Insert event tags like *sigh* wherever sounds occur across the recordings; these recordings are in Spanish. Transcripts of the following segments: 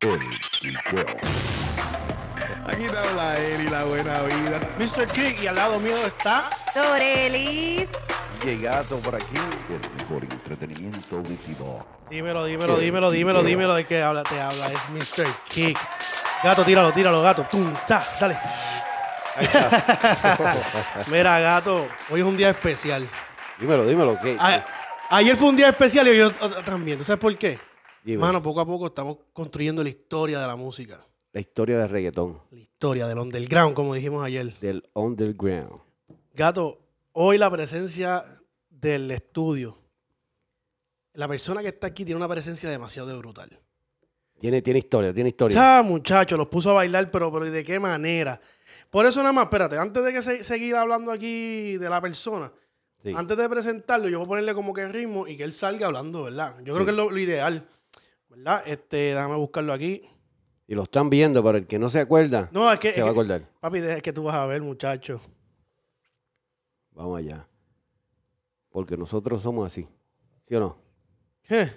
El Quiqueo. Aquí te habla y la buena vida. Mr. Kick y al lado mío está. Dorelis. Llegado por aquí, el mejor entretenimiento líquido. Dímelo, dímelo, dímelo, dímelo, dímelo de qué habla, te habla. Es Mr. Kick. Gato, tíralo, tíralo, gato. Tum, ta, dale. *laughs* Mira, gato, hoy es un día especial. Dímelo, dímelo. ¿qué? A- ayer fue un día especial y hoy yo también. ¿Tú sabes por qué? Dime. Mano, poco a poco estamos construyendo la historia de la música. La historia del reggaetón, La historia del underground, como dijimos ayer. del underground. Gato, hoy la presencia del estudio. La persona que está aquí tiene una presencia demasiado brutal. Tiene, tiene historia, tiene historia. Ya, muchachos, los puso a bailar, pero, pero ¿y de qué manera? Por eso nada más, espérate, antes de que se, seguir hablando aquí de la persona, Sí. antes de presentarlo, yo voy a ponerle como que ritmo y que él salga hablando, ¿verdad? Yo creo que es lo, lo ideal, ¿verdad? Este, déjame buscarlo aquí. Y lo están viendo, pero el que no se acuerda, No, es que, se es va a que- acordar. papi, es que tú vas a ver, muchacho. Vamos allá. Porque nosotros somos así. ¿Sí o no? Eh.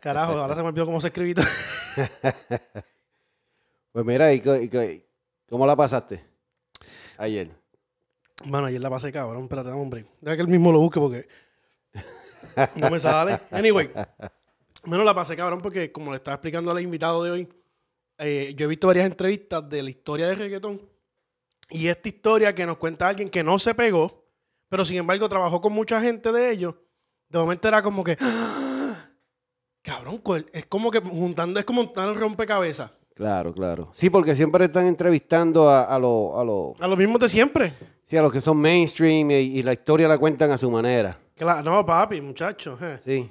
Carajo, ahora se me olvidó cómo se escribía. todo. *laughs* Pues mira, ¿y, y cómo la pasaste ayer? Mano, ayer la pasé cabrón, espérate, break. Deja que él mismo lo busque porque no me sale. *laughs* Anyway, menos la pasé cabrón porque como le estaba explicando al invitado de hoy, eh, yo he visto varias entrevistas de la historia del reggaetón y esta historia que nos cuenta alguien que no se pegó, pero sin embargo trabajó con mucha gente de ellos, de momento era como que, ¡ah! cabrón, es como que juntando, es como montar un rompecabezas. Claro, claro. Sí, porque siempre están entrevistando a, a los a los- A los mismos de siempre. sí, a los que son mainstream y, y la historia la cuentan a su manera. Claro, no, papi, muchachos. eh. Sí.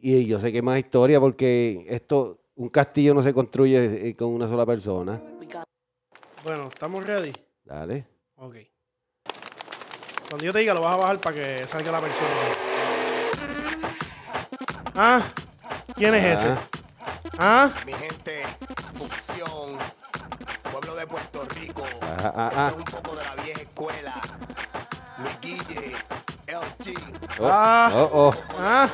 Y yo sé que hay más historia porque esto, un castillo no se construye eh, con una sola persona. Bueno, ¿estamos ready? Dale. Ok. Cuando yo te diga, lo vas a bajar para que salga la persona. Ah, ¿quién es ese? Ah. Ah, Mi gente, fusión, pueblo de Puerto Rico. Ah, ah, ah. Esto es un poco de la vieja escuela. Luis Guille, LG, Oh, Ah. oh, oh. Ah.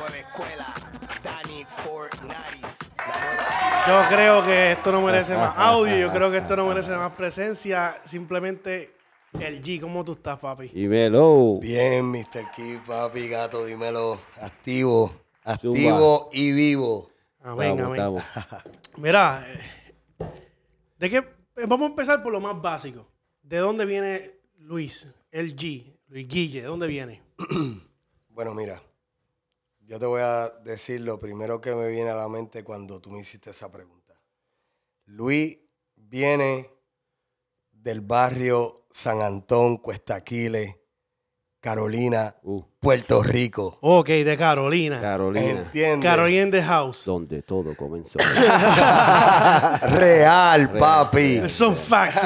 Yo creo que esto no merece más audio, yo creo que esto no merece más presencia. Simplemente el G, ¿cómo tú estás, papi? Dímelo. Bien, Mr. Key, papi, gato, dímelo. Activo, activo y vivo. Amén, Vamos, amén. estamos. *laughs* Mira, eh, ¿de qué? eh, Vamos a empezar por lo más básico. ¿De dónde viene Luis, el G, Luis Guille? ¿De dónde viene? *clears throat* Bueno, mira, yo te voy a decir lo primero que me viene a la mente cuando tú me hiciste esa pregunta. Luis viene del barrio San Antón, Cuesta Aquiles, Carolina, Uh, Puerto Rico. Ok, de Carolina. Carolina. ¿Entiendes? Carolina in the house. Donde todo comenzó. *laughs* Real, papi. Son facts.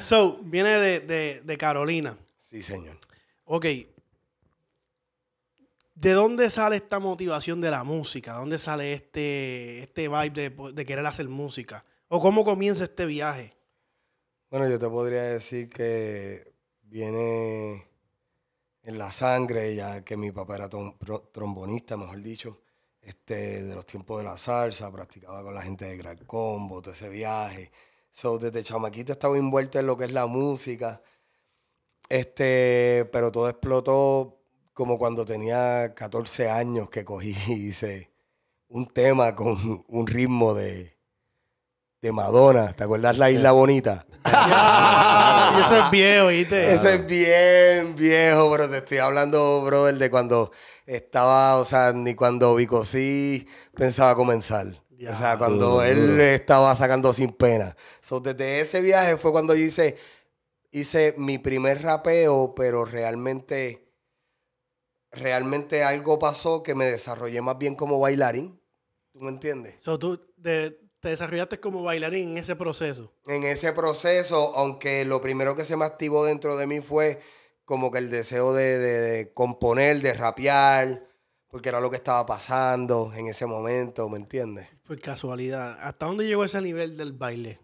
*laughs* so, viene de, de- de Carolina. Sí, señor. Ok. ¿De dónde sale esta motivación de la música? ¿De dónde sale este, este vibe de, de querer hacer música? ¿O cómo comienza este viaje? Bueno, yo te podría decir que viene en la sangre, ya que mi papá era trombonista, mejor dicho, este, de los tiempos de la salsa, practicaba con la gente de Gran Combo, todo ese viaje. So, desde chamaquito estaba envuelto en lo que es la música, este, pero todo explotó como cuando tenía 14 años que cogí y hice un tema con un ritmo de, de Madonna. ¿Te acuerdas La Isla Bonita? *laughs* y eso es viejo, ¿viste? Ese es bien viejo, pero te estoy hablando, brother, de cuando estaba, o sea, ni cuando Vico sí pensaba comenzar. O sea, cuando él estaba sacando sin pena. So, desde ese viaje fue cuando yo hice, hice mi primer rapeo, pero realmente, realmente algo pasó que me desarrollé más bien como bailarín. ¿Tú me entiendes? So, tú de- te desarrollaste como bailarín en ese proceso. en ese proceso, aunque lo primero que se me activó dentro de mí fue como que el deseo de, de- de componer, de rapear, porque era lo que estaba pasando en ese momento, ¿me entiendes? Por casualidad. ¿Hasta dónde llegó ese nivel del baile?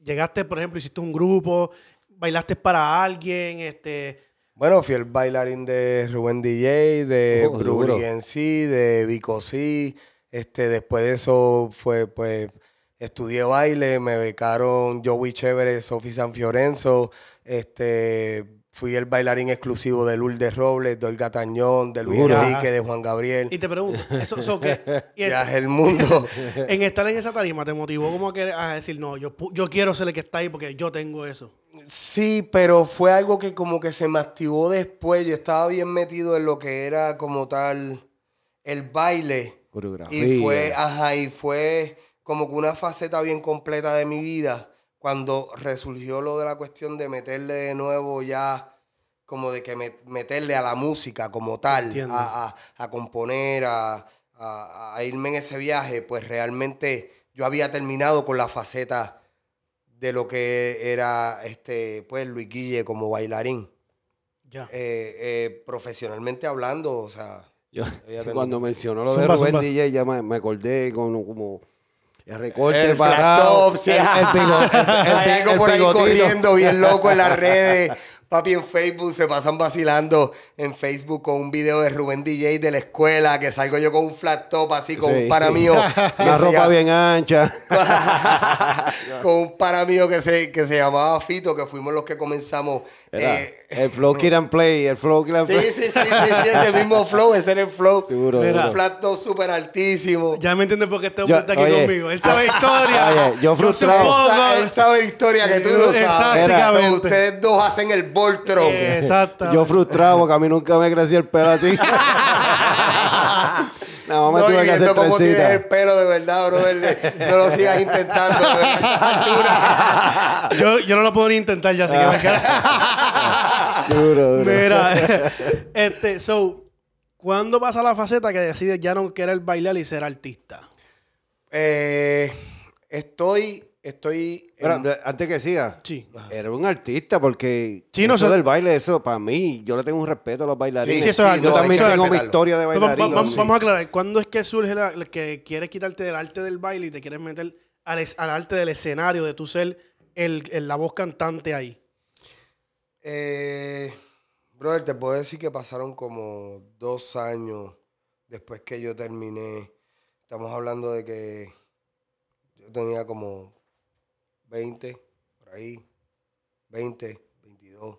Llegaste, por ejemplo, hiciste un grupo, bailaste para alguien, este... Bueno, fui el bailarín de Rubén DJ, de Oh, Bruli duro. en sí, de Vico C, Este, después de eso fue, pues, estudié baile, me becaron Joey Chévere, Sofi San Fiorenzo, este, fui el bailarín exclusivo de Lourdes Robles, de Olga Tañón, de Luis. Enrique, de Juan Gabriel. Y te pregunto, ¿eso, eso qué? Y el- Viaje el mundo. *laughs* en estar en esa tarima te motivó como que a decir, no, yo, yo quiero ser el que está ahí porque yo tengo eso. Sí, pero fue algo que como que se me activó después. Yo estaba bien metido en lo que era como tal el baile. Coreografía. Y fue, ajá, y fue como que una faceta bien completa de mi vida cuando resurgió lo de la cuestión de meterle de nuevo ya, como de que me- meterle a la música como tal, a, a- a componer, a, a- a irme en ese viaje, pues realmente yo había terminado con la faceta de lo que era este, pues Luis Guille como bailarín. Ya. Eh, eh, profesionalmente hablando, o sea, Yo- cuando mencionó lo de Rubén zumba. DJ, ya me, me acordé con como el recorte El flat parado. top, sí. el, el el- el- Hay algo el por ahí corriendo bien loco en las redes. *laughs* Papi, en Facebook se pasan vacilando en Facebook con un video de Rubén DJ de la escuela, que salgo yo con un flat top así, con Sí. un para mío. *laughs* Una se ropa llama- bien ancha. *laughs* con un para mío que se, que se llamaba Fito, que fuimos los que comenzamos. Era eh, el flow *laughs* Kid and Play, el flow Kid and sí, Play. sí, sí, sí, sí, ese *laughs* mismo flow, ese era el flow. Duro, un duro. flat top súper altísimo. Ya me entiendes por qué este hombre está aquí oye. conmigo. Él sabe historia. Oye, yo frustrado. Él sabe la historia que tú no sabes. Exactamente. Ustedes dos hacen el Voltron. Exacto. Yo frustrado porque a mí nunca me creció el pelo así. *laughs* Nada más me No, tuve y que hacer cómo tienes el pelo de verdad, brother. No lo sigas intentando. verdad. *laughs* yo, yo no lo puedo ni intentar ya, así que me queda- *laughs* Duro, duro. Mira, *laughs* este, so, ¿cuándo pasa la faceta que decides ya no querer bailar y ser artista? Eh, estoy, estoy. en- antes que siga, Sí. era un artista porque Sí, no eso del baile, eso para mí, yo le tengo un respeto a los bailarines. Sí, eso es algo, yo no, también tengo mi historia de Pero va- va- bailarín. vamos, sí. vamos a aclarar, ¿cuándo es que surge la, la que quieres quitarte del arte del baile y te quieres meter al, es- al arte del escenario, de tu ser el, el- la voz cantante ahí? Eh, brother, te puedo decir que pasaron como dos años después que yo terminé. Estamos hablando de que yo tenía como 20, por ahí, 20, 22.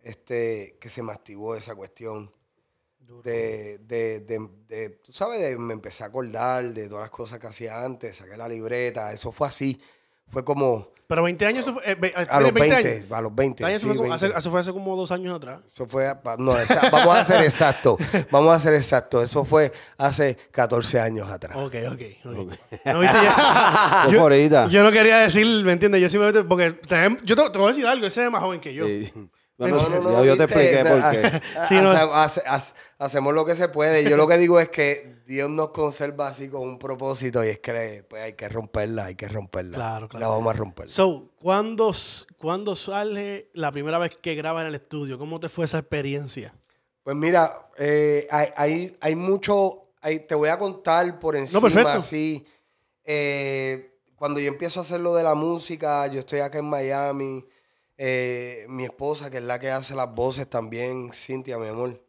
Este, que se me activó esa cuestión. De, de, de, de- tú sabes, de, me empecé a acordar de todas las cosas que hacía antes, saqué la libreta, eso fue así. Fue como Pero 20 años, eso fue, eh, ve- a los ¿tienes 20, años? a los 20. Eso, sí, fue como, 20. hace, eso fue hace como dos años atrás. Eso fue, pa- no, esa- vamos a ser exacto, *laughs* vamos a ser exacto. Eso fue hace 14 años atrás. Ok, ok. ok. No, viste, ya- *laughs* Eso yo, fue ahorita. yo no quería decir, ¿me entiendes? Yo simplemente, porque te- yo te, te voy a decir algo, ese es más joven que yo. Sí. No, Bueno, no, no, yo, yo te expliqué por qué. ha- *laughs* Sí, no. hace- hace- hace- hacemos lo que se puede. Yo lo que digo es que Dios nos conserva así con un propósito y es que pues, hay que romperla, hay que romperla. Claro, claro. La vamos a romper. So, ¿cuándo, ¿cuándo sale la primera vez que grabas en el estudio? ¿Cómo te fue esa experiencia? Pues mira, eh, hay, hay, hay mucho, hay- te voy a contar por encima, perfecto. así. eh, cuando yo empiezo a hacer lo de la música, yo estoy acá en Miami, eh, mi esposa, que es la que hace las voces también, Cintia, mi amor,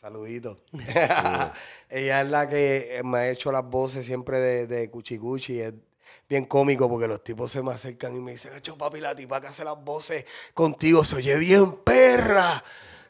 saludito. *laughs* Ella es la que me ha hecho las voces siempre de, de Cuchi Cuchi, es bien cómico porque los tipos se me acercan y me dicen, hecho papi, la tipa que hace las voces contigo se oye bien perra.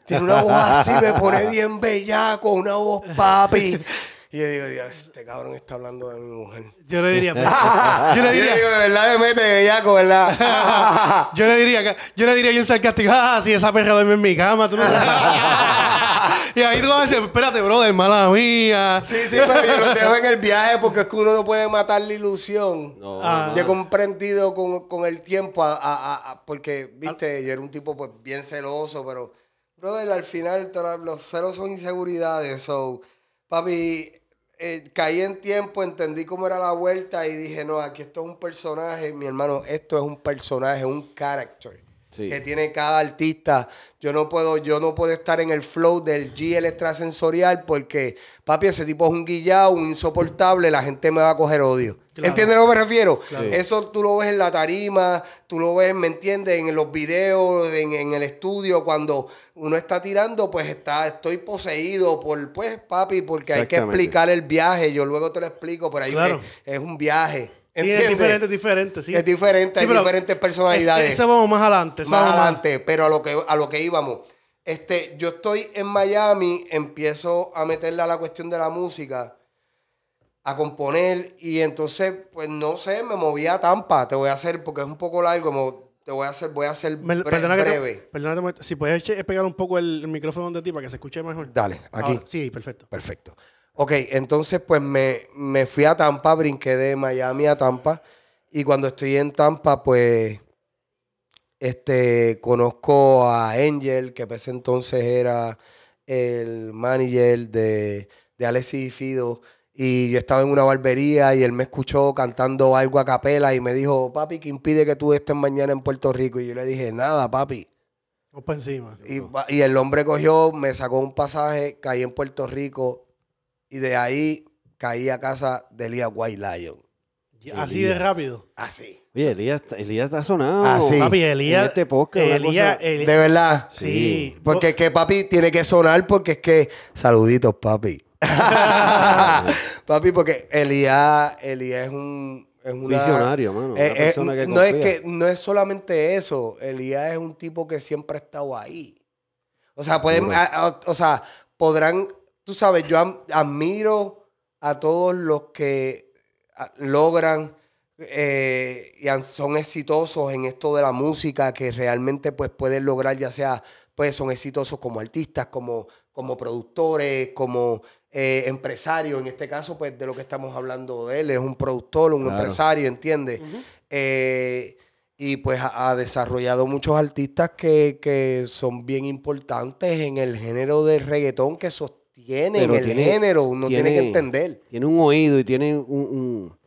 Tiene una voz así, me pone bien bellaco, una voz papi. *laughs* Y yo digo, "Dios, este cabrón está hablando de mi mujer. Yo le diría, pues, *laughs* yo le Yo diría, digo, de verdad me mete bellaco, ¿verdad? *laughs* yo le diría, que- yo le diría bien sarcástico, ah, si esa perra duerme en mi cama, tú no *laughs* Y ahí tú vas a decir, espérate, brother, mala mía. sí, sí, pero yo lo dejo en el viaje porque es que uno no puede matar la ilusión. No, Ah. Yo he comprendido con, con el tiempo, a- a- a- a- porque, viste, yo era un tipo pues bien celoso, pero, brother, al final los celos son inseguridades. So, papi, eh, caí en tiempo, entendí cómo era la vuelta y dije, no, aquí esto es un personaje, mi hermano, esto es un personaje, un character. Sí. que tiene cada artista. Yo no puedo, yo no puedo estar en el flow del G el extrasensorial porque, papi, ese tipo es un guillado, un insoportable, la gente me va a coger odio. Claro. ¿Entiendes a lo que me refiero? Claro. Eso tú lo ves en la tarima, tú lo ves, ¿me entiendes? En los videos, en, en el estudio, cuando uno está tirando, pues está, estoy poseído por, pues, papi, porque hay que explicar el viaje. Yo luego te lo explico, pero ahí Claro. es, es un viaje. Sí, es diferente, es diferente, sí. Es diferente, hay pero diferentes personalidades. Eso vamos más adelante. más vamos adelante, pero a lo que a lo que íbamos. Este, yo estoy en Miami, empiezo a meterle a la cuestión de la música, a componer, y entonces, pues no sé, me moví a Tampa. Te voy a hacer, porque es un poco largo, me- te voy a hacer, voy a hacer bre- perdona breve. que te si puedes pegar un poco el, el micrófono de ti para que se escuche mejor. Dale, aquí. Ahora, sí, perfecto. Perfecto. Ok, entonces pues me, me fui a Tampa, brinqué de Miami a Tampa. Y cuando estoy en Tampa, pues este, conozco a Angel, que para ese entonces era el manager de, de Alexis y Fido. Y yo estaba en una barbería y él me escuchó cantando algo a capela y me dijo, papi, ¿qué impide que tú estés mañana en Puerto Rico? Y yo le dije, nada, papi. Vamos para encima. Y el hombre cogió, me sacó un pasaje, caí en Puerto Rico y de ahí caí a casa de Elías White Lion. Así de rápido. Así. Oye, Elías, está- Elías está sonado. Ah, sí. Papi, Elías. En este podcast, Elías, cosa- Elías- De verdad. Sí. Porque es que papi tiene que sonar porque es que. Saluditos, papi. *laughs* papi, porque Elías, Elías es un. Es una, Visionario, mano. Una Eh, eh, persona que no es que no es solamente eso. Elías es un tipo que siempre ha estado ahí. O sea, pueden, Duro. a- a- o sea, podrán, tú sabes, yo am- admiro a todos los que a- logran eh, y han- son exitosos en esto de la música, que realmente pues pueden lograr, ya sea, pues son exitosos como artistas, como, como productores, como eh, empresarios. En este caso, pues de lo que estamos hablando de él, es un productor, un Claro. empresario, ¿entiendes? Eh, y pues ha, ha desarrollado muchos artistas que, que son bien importantes en el género del reggaetón que sostienen Pero el tiene- género. Uno tiene, que tiene- entender. Tiene un oído y tiene un, un,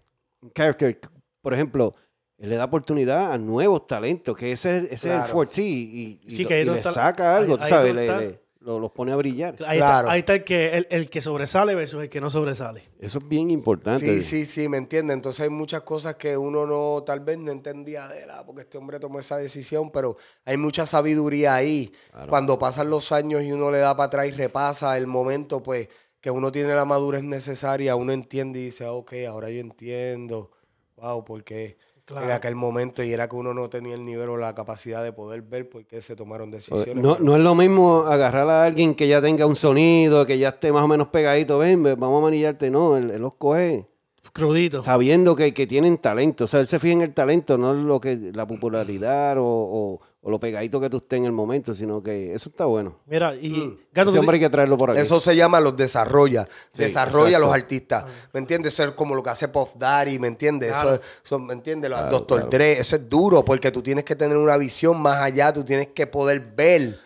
un character. Por ejemplo, él le da oportunidad a nuevos talentos, que ese, es- ese es el Claro. fuerte, sí, y, y Sí, que le saca algo, ahí- tú ahí sabes, le- le- lo- los pone a brillar. Ahí, Claro. está, ahí está el que, el, el que sobresale versus el que no sobresale. Eso es bien importante. Sí, sí, sí, me entiende. Entonces hay muchas cosas que uno no, tal vez no entendía de él, ah, porque este hombre tomó esa decisión, pero hay mucha sabiduría ahí. Claro. Cuando pasan los años y uno le da para atrás y repasa el momento, pues, que uno tiene la madurez necesaria, uno entiende y dice, ah, ok, ahora yo entiendo. Wow, porque Claro. en aquel momento y era que uno no tenía el nivel o la capacidad de poder ver por qué se tomaron decisiones. No, pero- no es lo mismo agarrar a alguien que ya tenga un sonido, que ya esté más o menos pegadito, ven, ven, vamos a manillarte. No, él, él los coge Crudito. sabiendo que, que tienen talento. O sea, él se fija en el talento, no en lo que, la popularidad o, o- o lo pegadito que tú estés en el momento, sino que eso está bueno. Mira, y Mm. Gato, Ese tú- hombre hay que traerlo por aquí. Eso se llama los desarrolla. Sí, desarrolla a los artistas. ¿Me entiendes? Eso es como lo que hace Puff Daddy, ¿me entiendes? Claro. Eso, es- eso, ¿me entiendes? Claro, claro. Dre, eso es duro porque tú tienes que tener una visión más allá, tú tienes que poder ver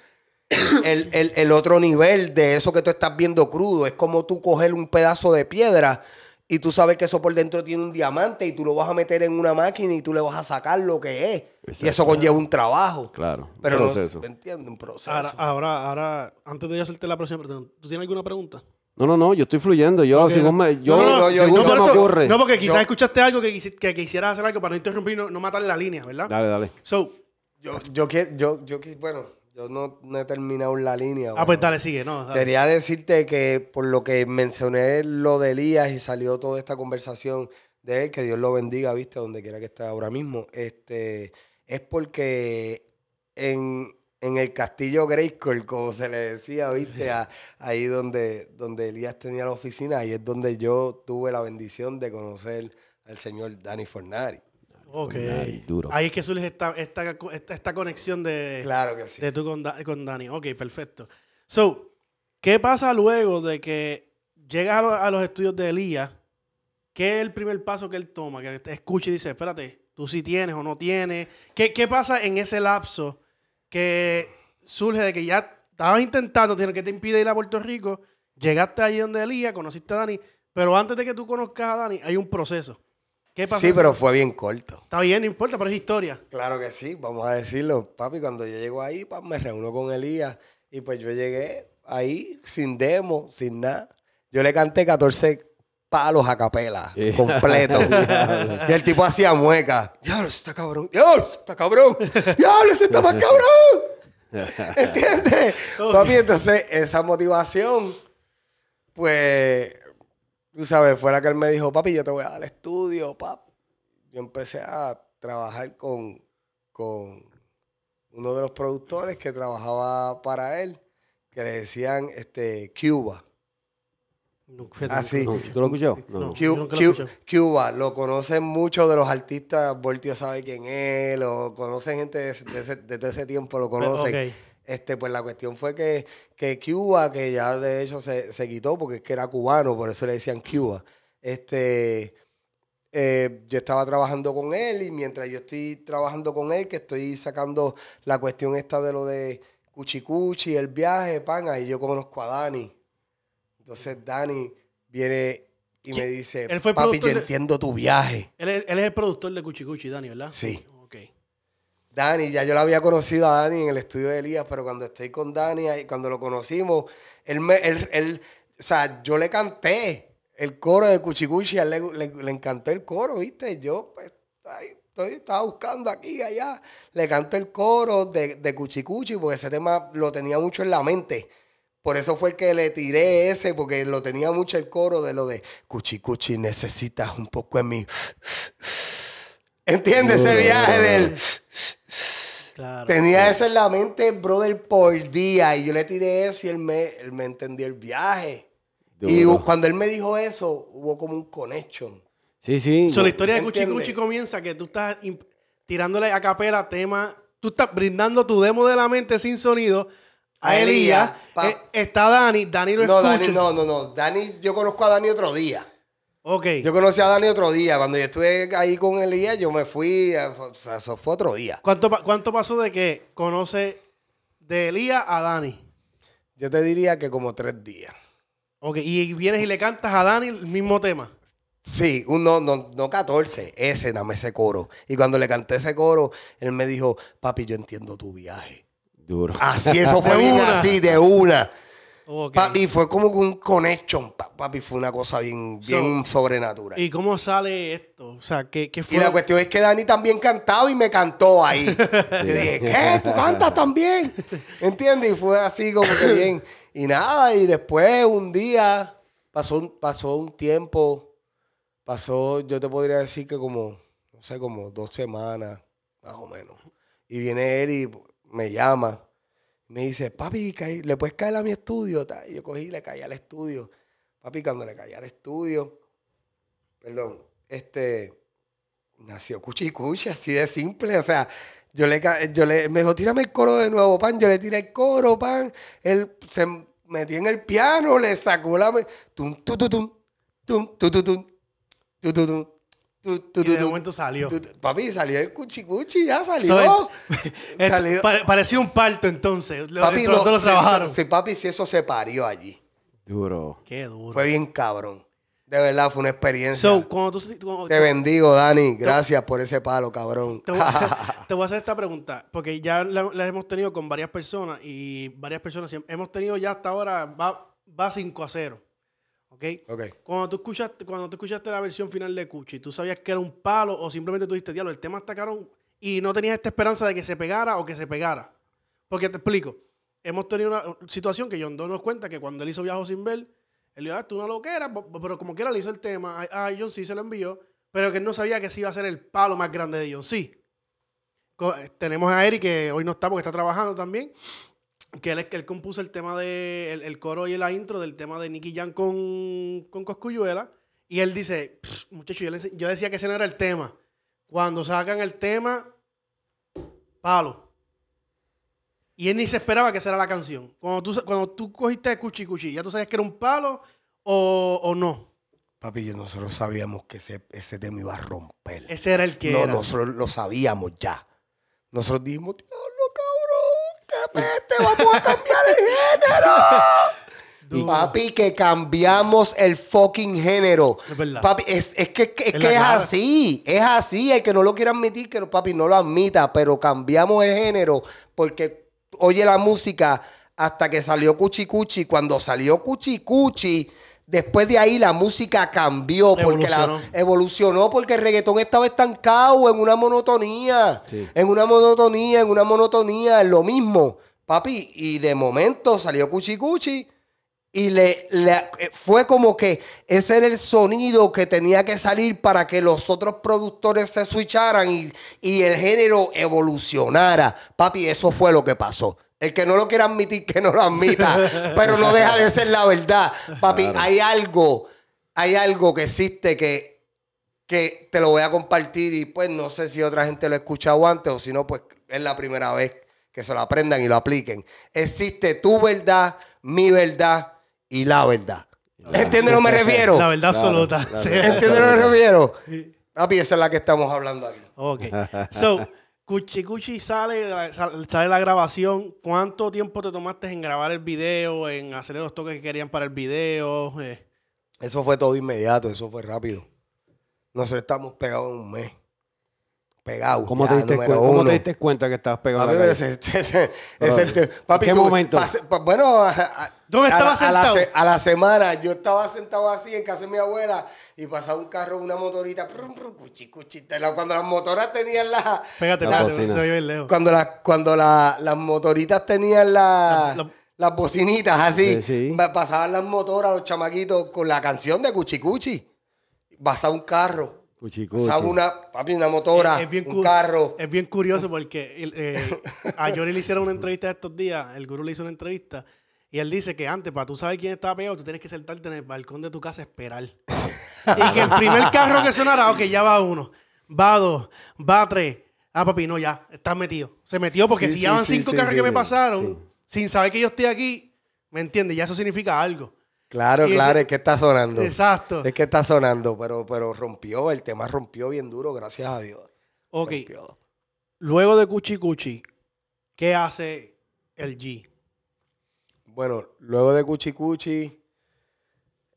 *coughs* el, el- el otro nivel de eso que tú estás viendo crudo. Es como tú coger un pedazo de piedra y tú sabes que eso por dentro tiene un diamante y tú lo vas a meter en una máquina y tú le vas a sacar lo que es. Y eso conlleva un trabajo. Claro, un Pero no, proceso. ¿me entiendes? Un proceso. ahora, ahora, ahora, antes de yo hacerte la próxima pregunta, ¿tú tienes alguna pregunta? No, no, no, yo estoy fluyendo. Yo, Ok. según me, yo, No, no, no, yo- según yo por me eso- ocurre. No, porque quizás Yo- escuchaste algo que, quisi- que quisieras hacer algo para no interrumpir y no, no matarle la línea, ¿verdad? Dale, dale. So, Yo, yo, que- yo, yo, que- bueno, yo no, no he terminado la línea. ah, pues dale, sigue, no. dale. Quería decirte que por lo que mencioné lo de Elías y salió toda esta conversación de él, que Dios lo bendiga, viste, donde quiera que esté ahora mismo, este, es porque en, en el castillo Grayskull, como se le decía, viste, A- ahí donde, donde Elías tenía la oficina, ahí es donde yo tuve la bendición de conocer al señor Dani Fornari. Ok. Duro. Ahí es que surge esta, esta, esta, esta conexión de, Claro que sí. de tú con, Da- con Dani. Ok, perfecto. So, ¿qué pasa luego de que llegas a, lo- a los estudios de Elías? ¿Qué es el primer paso que él toma? Que te escucha y dice, espérate, tú sí tienes o no tienes. ¿Qué, qué pasa en ese lapso que surge de que ya estabas intentando, tienes que te impide ir a Puerto Rico, llegaste allí donde Elías, conociste a Dani, pero antes de que tú conozcas a Dani, hay un proceso. ¿Qué pasó? Sí, pero fue bien corto. Está bien, no importa, pero es historia. Claro que sí, vamos a decirlo. Papi, cuando yo llego ahí, pa, me reúno con Elías y pues yo llegué ahí sin demo, sin nada. Yo le canté 14 palos a capela, *laughs* Eh. completo. *laughs* y el tipo hacía mueca. Diablo, ese está cabrón. Diablo, ese está cabrón. Diablo, ese está más cabrón. *laughs* ¿Entiendes? Papi, entonces esa motivación, pues, tú sabes, fue la que él me dijo, papi, yo te voy a dar estudio, pap. Yo empecé a trabajar con, con uno de los productores que trabajaba para él, que le decían este, Cuba. No, fíjate, Ah, sí. No, ¿Tú lo has escuchado? No. Nunca lo. Cuba, lo conocen muchos de los artistas, Voltio sabe quién es, lo conocen gente de, de ese, desde ese tiempo, lo conocen. ok. Este, pues la cuestión fue que, que Cuba, que ya de hecho se, se quitó porque es que era cubano, por eso le decían Cuba. Este, eh, yo estaba trabajando con él y mientras yo estoy trabajando con él, que estoy sacando la cuestión esta de lo de Cuchicuchi, el viaje, pan, ahí yo conozco a Dani. Entonces Dani viene y me dice, Él fue papi, yo de- entiendo tu viaje. Él es, él es el productor de Cuchicuchi, Dani, ¿verdad? Sí. Dani, ya yo lo había conocido a Dani en el estudio de Elías, pero cuando estoy con Dani, cuando lo conocimos, él me, él, él- o sea, yo le canté el coro de Cuchicuchi, a él le, le- le encantó el coro, ¿viste? Yo, pues, estoy, estaba buscando aquí y allá, le canté el coro de, de Cuchicuchi, porque ese tema lo tenía mucho en la mente. Por eso fue que le tiré ese, porque lo tenía mucho el coro de lo de Cuchicuchi, necesitas un poco en mí. ¿Entiendes ese viaje del... Claro. Tenía eso en la mente, brother, por día. Y yo le tiré eso y él me, él me entendió el viaje. Y cuando él me dijo eso, hubo como un connection. Sí, sí. So, la historia de ¿Entiendes? Cuchicuchi comienza que tú estás tirándole a capela tema, tú estás brindando tu demo de la mente sin sonido a A Elías. Eh, está Dani, Dani lo No, escucha. Dani, no, no, no. Dani, yo conozco a Dani otro día. Ok. Yo conocí a Dani otro día. Cuando yo estuve ahí con Elías, yo me fui. O sea, eso fue otro día. ¿Cuánto, ¿Cuánto pasó de que conoce de Elías a Dani? Yo te diría que como tres días. Ok, y vienes y le cantas a Dani el mismo tema. Sí, un no, no, no 14, ese, dame ese coro. Y cuando le canté ese coro, él me dijo, papi, yo entiendo tu viaje. Duro. Así, eso *laughs* fue bien una. así, de una. Ok. Papi, fue como un connection. pa- Papi, fue una cosa bien, bien sobrenatural. Y, ¿Y cómo sale esto? O sea, ¿qué, qué fue? la cuestión es que Dani también cantaba y me cantó ahí. *laughs* Yo dije, ¿qué? ¿Tú cantas también? ¿Entiendes? Y fue así como que bien. Y nada, y después un día, pasó, pasó un tiempo, pasó, yo te podría decir que como, no sé, como dos semanas, más o menos. Y viene él y me llama. Me dice, papi, ¿le puedes caer a mi estudio? Y yo cogí y le caí al estudio. Papi, cuando le caí al estudio, perdón, este, nació Cuchi Cuchi, así de simple. O sea, yo le, yo le, me dijo, tírame el coro de nuevo, pan. Yo le tiré el coro, pan. Él se metió en el piano, le sacó la... Tum, tu, tu, tum, tum, tu, tu, tum, tu, tu, tum, tu, tu, Y de momento salió. Papi, salió el Cuchi Cuchi, ya salió. So, *laughs* Salió. pare- parecía un parto entonces. Papi, los no, sí, trabajaron. sí, papi, si eso se parió allí. Duro. Qué duro. Fue bien cabrón. De verdad, fue una experiencia. So, cuando tú, cuando- Te bendigo, Dani. Gracias por ese palo, cabrón. Te voy, a, *laughs* te voy a hacer esta pregunta, porque ya la, la hemos tenido con varias personas y varias personas hemos tenido ya hasta ahora, va, va 5 a 0. ¿Ok? ok. Cuando tú, escuchaste, cuando tú escuchaste la versión final de Cuchi, ¿tú sabías que era un palo o simplemente tú dijiste, diablo, el tema está caro y no tenías esta esperanza de que se pegara o que se pegara? Porque te explico. Hemos tenido una situación que John Doe nos cuenta que cuando él hizo Viajo Sin Ver, él dijo, ah, tú una loquera, bo- pero como quiera le hizo el tema. A, John sí se lo envió, pero que él no sabía que ese iba a ser el palo más grande de John sí. Tenemos a Eric, que hoy no está porque está trabajando también, que él compuso el tema de el, el coro y la intro del tema de Nicky Jam con, con Coscuyuela. Y él dice, muchachos, yo, le yo decía que ese no era el tema. Cuando sacan el tema, palo. Y él ni se esperaba que esa era la canción. Cuando tú, cuando tú cogiste Cuchi Cuchi, ¿ya tú sabías que era un palo o, o no? Papi, yo nosotros sabíamos que ese, ese tema iba a romper. Ese era el que no, era. nosotros lo sabíamos ya. Nosotros dijimos, diablo, cabrón, qué peste, vamos a cambiar el género. *laughs* Papi, que cambiamos el fucking género. Es verdad. Papi, es, es que, es, que es así. Es así. El que no lo quiera admitir, que papi no lo admita. Pero cambiamos el género porque oye la música hasta que salió Cuchi Cuchi. Cuando salió Cuchi Cuchi, después de ahí la música cambió. Porque la, Evolucionó. evolucionó porque el reggaetón estaba estancado en una monotonía. Sí. En una monotonía, en una monotonía, en lo mismo. Papi, y de momento salió Cuchi Cuchi. Y le, le- eh, fue como que ese era el sonido que tenía que salir para que los otros productores se switcharan y, y el género evolucionara. Papi, eso fue lo que pasó. El que no lo quiera admitir, que no lo admita, *laughs* pero no deja de ser la verdad. Papi, hay algo, hay algo que existe que, que te lo voy a compartir y pues no sé si otra gente lo ha escuchado antes o si no, pues es la primera vez que se lo aprendan y lo apliquen. Existe tu verdad, mi verdad y la verdad. ¿Entiendes a lo que me refiero? La verdad Claro, absoluta. claro. Sí. ¿Entiendes a lo que me refiero? Papi, esa es la que estamos hablando aquí. Ok. So, Cuchi Cuchi sale, sale la grabación. ¿Cuánto tiempo te tomaste en grabar el video, en hacer los toques que querían para el video? Eh, Eso fue todo inmediato, eso fue rápido. Nosotros estamos pegados en un mes. Pegados. ¿Cómo, ya, te diste, cómo te cuenta que estabas pegado Papi, a la calle? ese- ese- ese- ese- papi, ¿en qué sube- momento? pase- pa- bueno, a, a- ¿Dónde a la- estabas a la, sentado? se- a la semana yo estaba sentado así en casa de mi abuela y pasaba un carro, una motorita, cuchi, cuchi, la- cuando las motoras tenían la... Pégate, La pégate, se oye lejos. Cuando, las cuando la- las motoritas tenían la- La- la- las bocinitas así, Sí, sí. pa- pasaban las motoras, los chamaquitos, con la canción de Cuchi Cuchi. Pasaba un carro, Cuchi, cuchi. pasaba una, papi, una motora, Es- es bien un carro. Es bien curioso porque eh, a Johnny le hicieron una entrevista estos días, el gurú le hizo una entrevista, y él dice que antes, para tú saber quién estaba pegado, tú tienes que sentarte en el balcón de tu casa a esperar. *laughs* y que el primer carro que sonara, ok, ya va uno, va dos, va tres. Ah, papi, no, ya, estás metido. Se metió porque Sí, si ya van sí, cinco sí, carros que me pasaron, sin saber que yo estoy aquí, ¿me entiendes? Ya eso significa algo. Claro, Y claro, ese- es que está sonando. Exacto. Es que está sonando, pero, pero rompió, el tema rompió bien duro, gracias a Dios. Ok, Rompió. luego de Cuchi Cuchi, ¿qué hace el G? Bueno, luego de Cuchi Cuchi,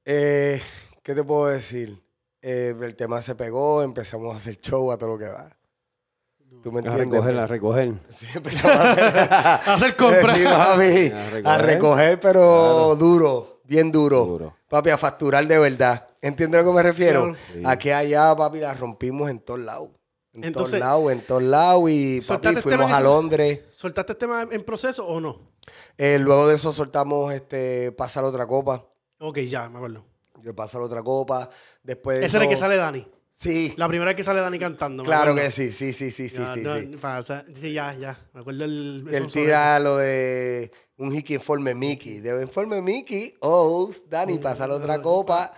eh, ¿qué te puedo decir? Eh, el tema se pegó, empezamos a hacer show a todo lo que da. ¿Tú me A entiendes? recoger, a recoger. *laughs* Sí, empezamos a hacer, *laughs* A hacer compras. Sí, papi, A a recoger. pero Claro. duro, bien duro. Duro. Papi, a facturar de verdad. ¿Entiendes a lo que me refiero? Sí. Aquí allá, papi, la rompimos en todos lados. En todos lados, en todos lados. Y ¿soltaste papi, este fuimos a? Londres. ¿Soltaste este tema en proceso o no? Eh, luego de eso soltamos este pasar otra copa. Ok, ya, me acuerdo. Yo pasar otra copa. Después de Ese es el que sale Dani. Sí, La primera vez que sale Dani cantando. claro que sí, sí, sí, sí, sí, Ya, sí. no, sí. pasa- sí, ya, ya. Me acuerdo el. Él tira lo de un Hiki informe Mickey. De informe Mickey, oh, Dani, pasar otra copa.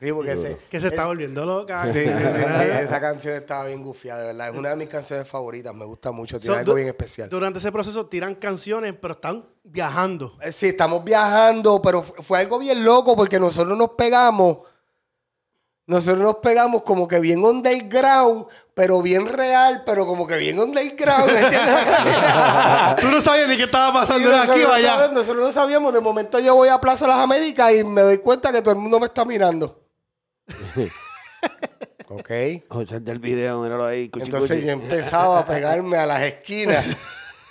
Sí, porque ese, Que se está es- volviendo loca. Sí, sí, sí, sí, *laughs* esa canción estaba bien gufiada, de verdad. Es una de mis canciones favoritas, me gusta mucho, tiene So, algo du- bien especial. Durante ese proceso tiran canciones, pero están viajando. Eh, Sí, estamos viajando, pero fu- fue algo bien loco porque nosotros nos pegamos, nosotros nos pegamos como que bien underground, pero bien real, pero como que bien underground, ¿entiendes? *laughs* Tú no sabías ni qué estaba Sí, pasando de aquí o allá. nosotros no sabíamos, de momento yo voy a Plaza Las Américas y me doy cuenta que todo el mundo me está mirando. *laughs* ok. José del video, míralo ahí. Cuchi, Entonces cuchi. yo empezaba a pegarme a las esquinas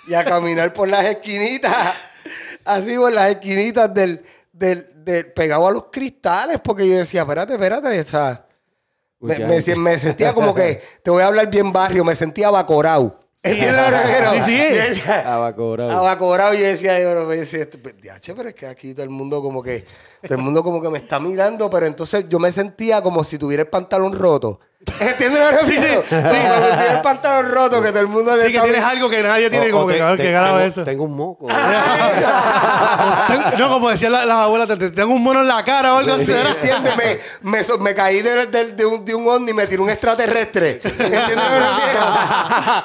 y a caminar por las esquinitas, *laughs* así por las esquinitas del, del, del- pegado a los cristales, porque yo decía, espérate, espérate, o sea, me, Mucha me- gente. me sentía como que, te voy a hablar bien barrio, me sentía abacorado. ¿Entiendes lo que quiero? *laughs* Sí, sí. Yo decía, Abacorado. abacorado, y yo decía, yo, yo decía, pues, diache, pero es que aquí todo el mundo como que, todo el mundo como que me está mirando, pero entonces yo me sentía como si tuviera el pantalón roto. ¿Entiendes lo que Sí, sí, sí. Como si tuviera el pantalón roto, que todo el mundo Sí, que tienes algo que nadie tiene, O- como o que, cabrón, eso. Tengo un moco. *laughs* Tengo- no, como decían las las abuelas, te, te- tengo un mono en la cara o algo así. Sí, *laughs* ¿verdad? ¿Entiendes? Me, me, so- me caí de, de- de un, de un ovni y me tiró un extraterrestre. ¿Entiendes lo que quiero?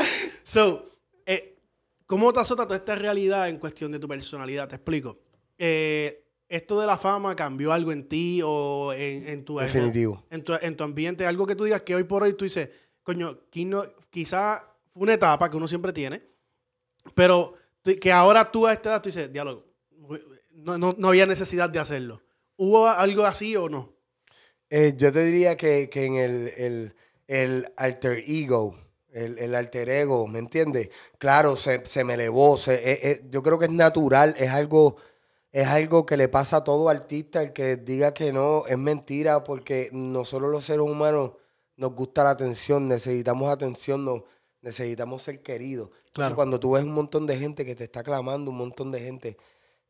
*laughs* So, eh, ¿cómo te azota toda esta realidad en cuestión de tu personalidad? Te explico. Eh, ¿Esto de la fama cambió algo en ti o en, en tu Definitivo. En tu, en tu ambiente? Algo que tú digas que hoy por hoy tú dices, coño, quizá fue una etapa que uno siempre tiene, pero que ahora tú a esta edad tú dices, diálogo, no, no, no había necesidad de hacerlo. ¿Hubo algo así o no? Eh, yo te diría que, que en el, el- el alter ego, el, el alter ego, ¿me entiendes? Claro, se, se me elevó. se- eh, eh, yo creo que es natural, es algo, es algo que le pasa a todo artista. El que diga que no es mentira, porque nosotros los seres humanos nos gusta la atención, necesitamos atención, no, necesitamos ser queridos. Entonces, Claro. cuando tú ves un montón de gente que te está clamando, un montón de gente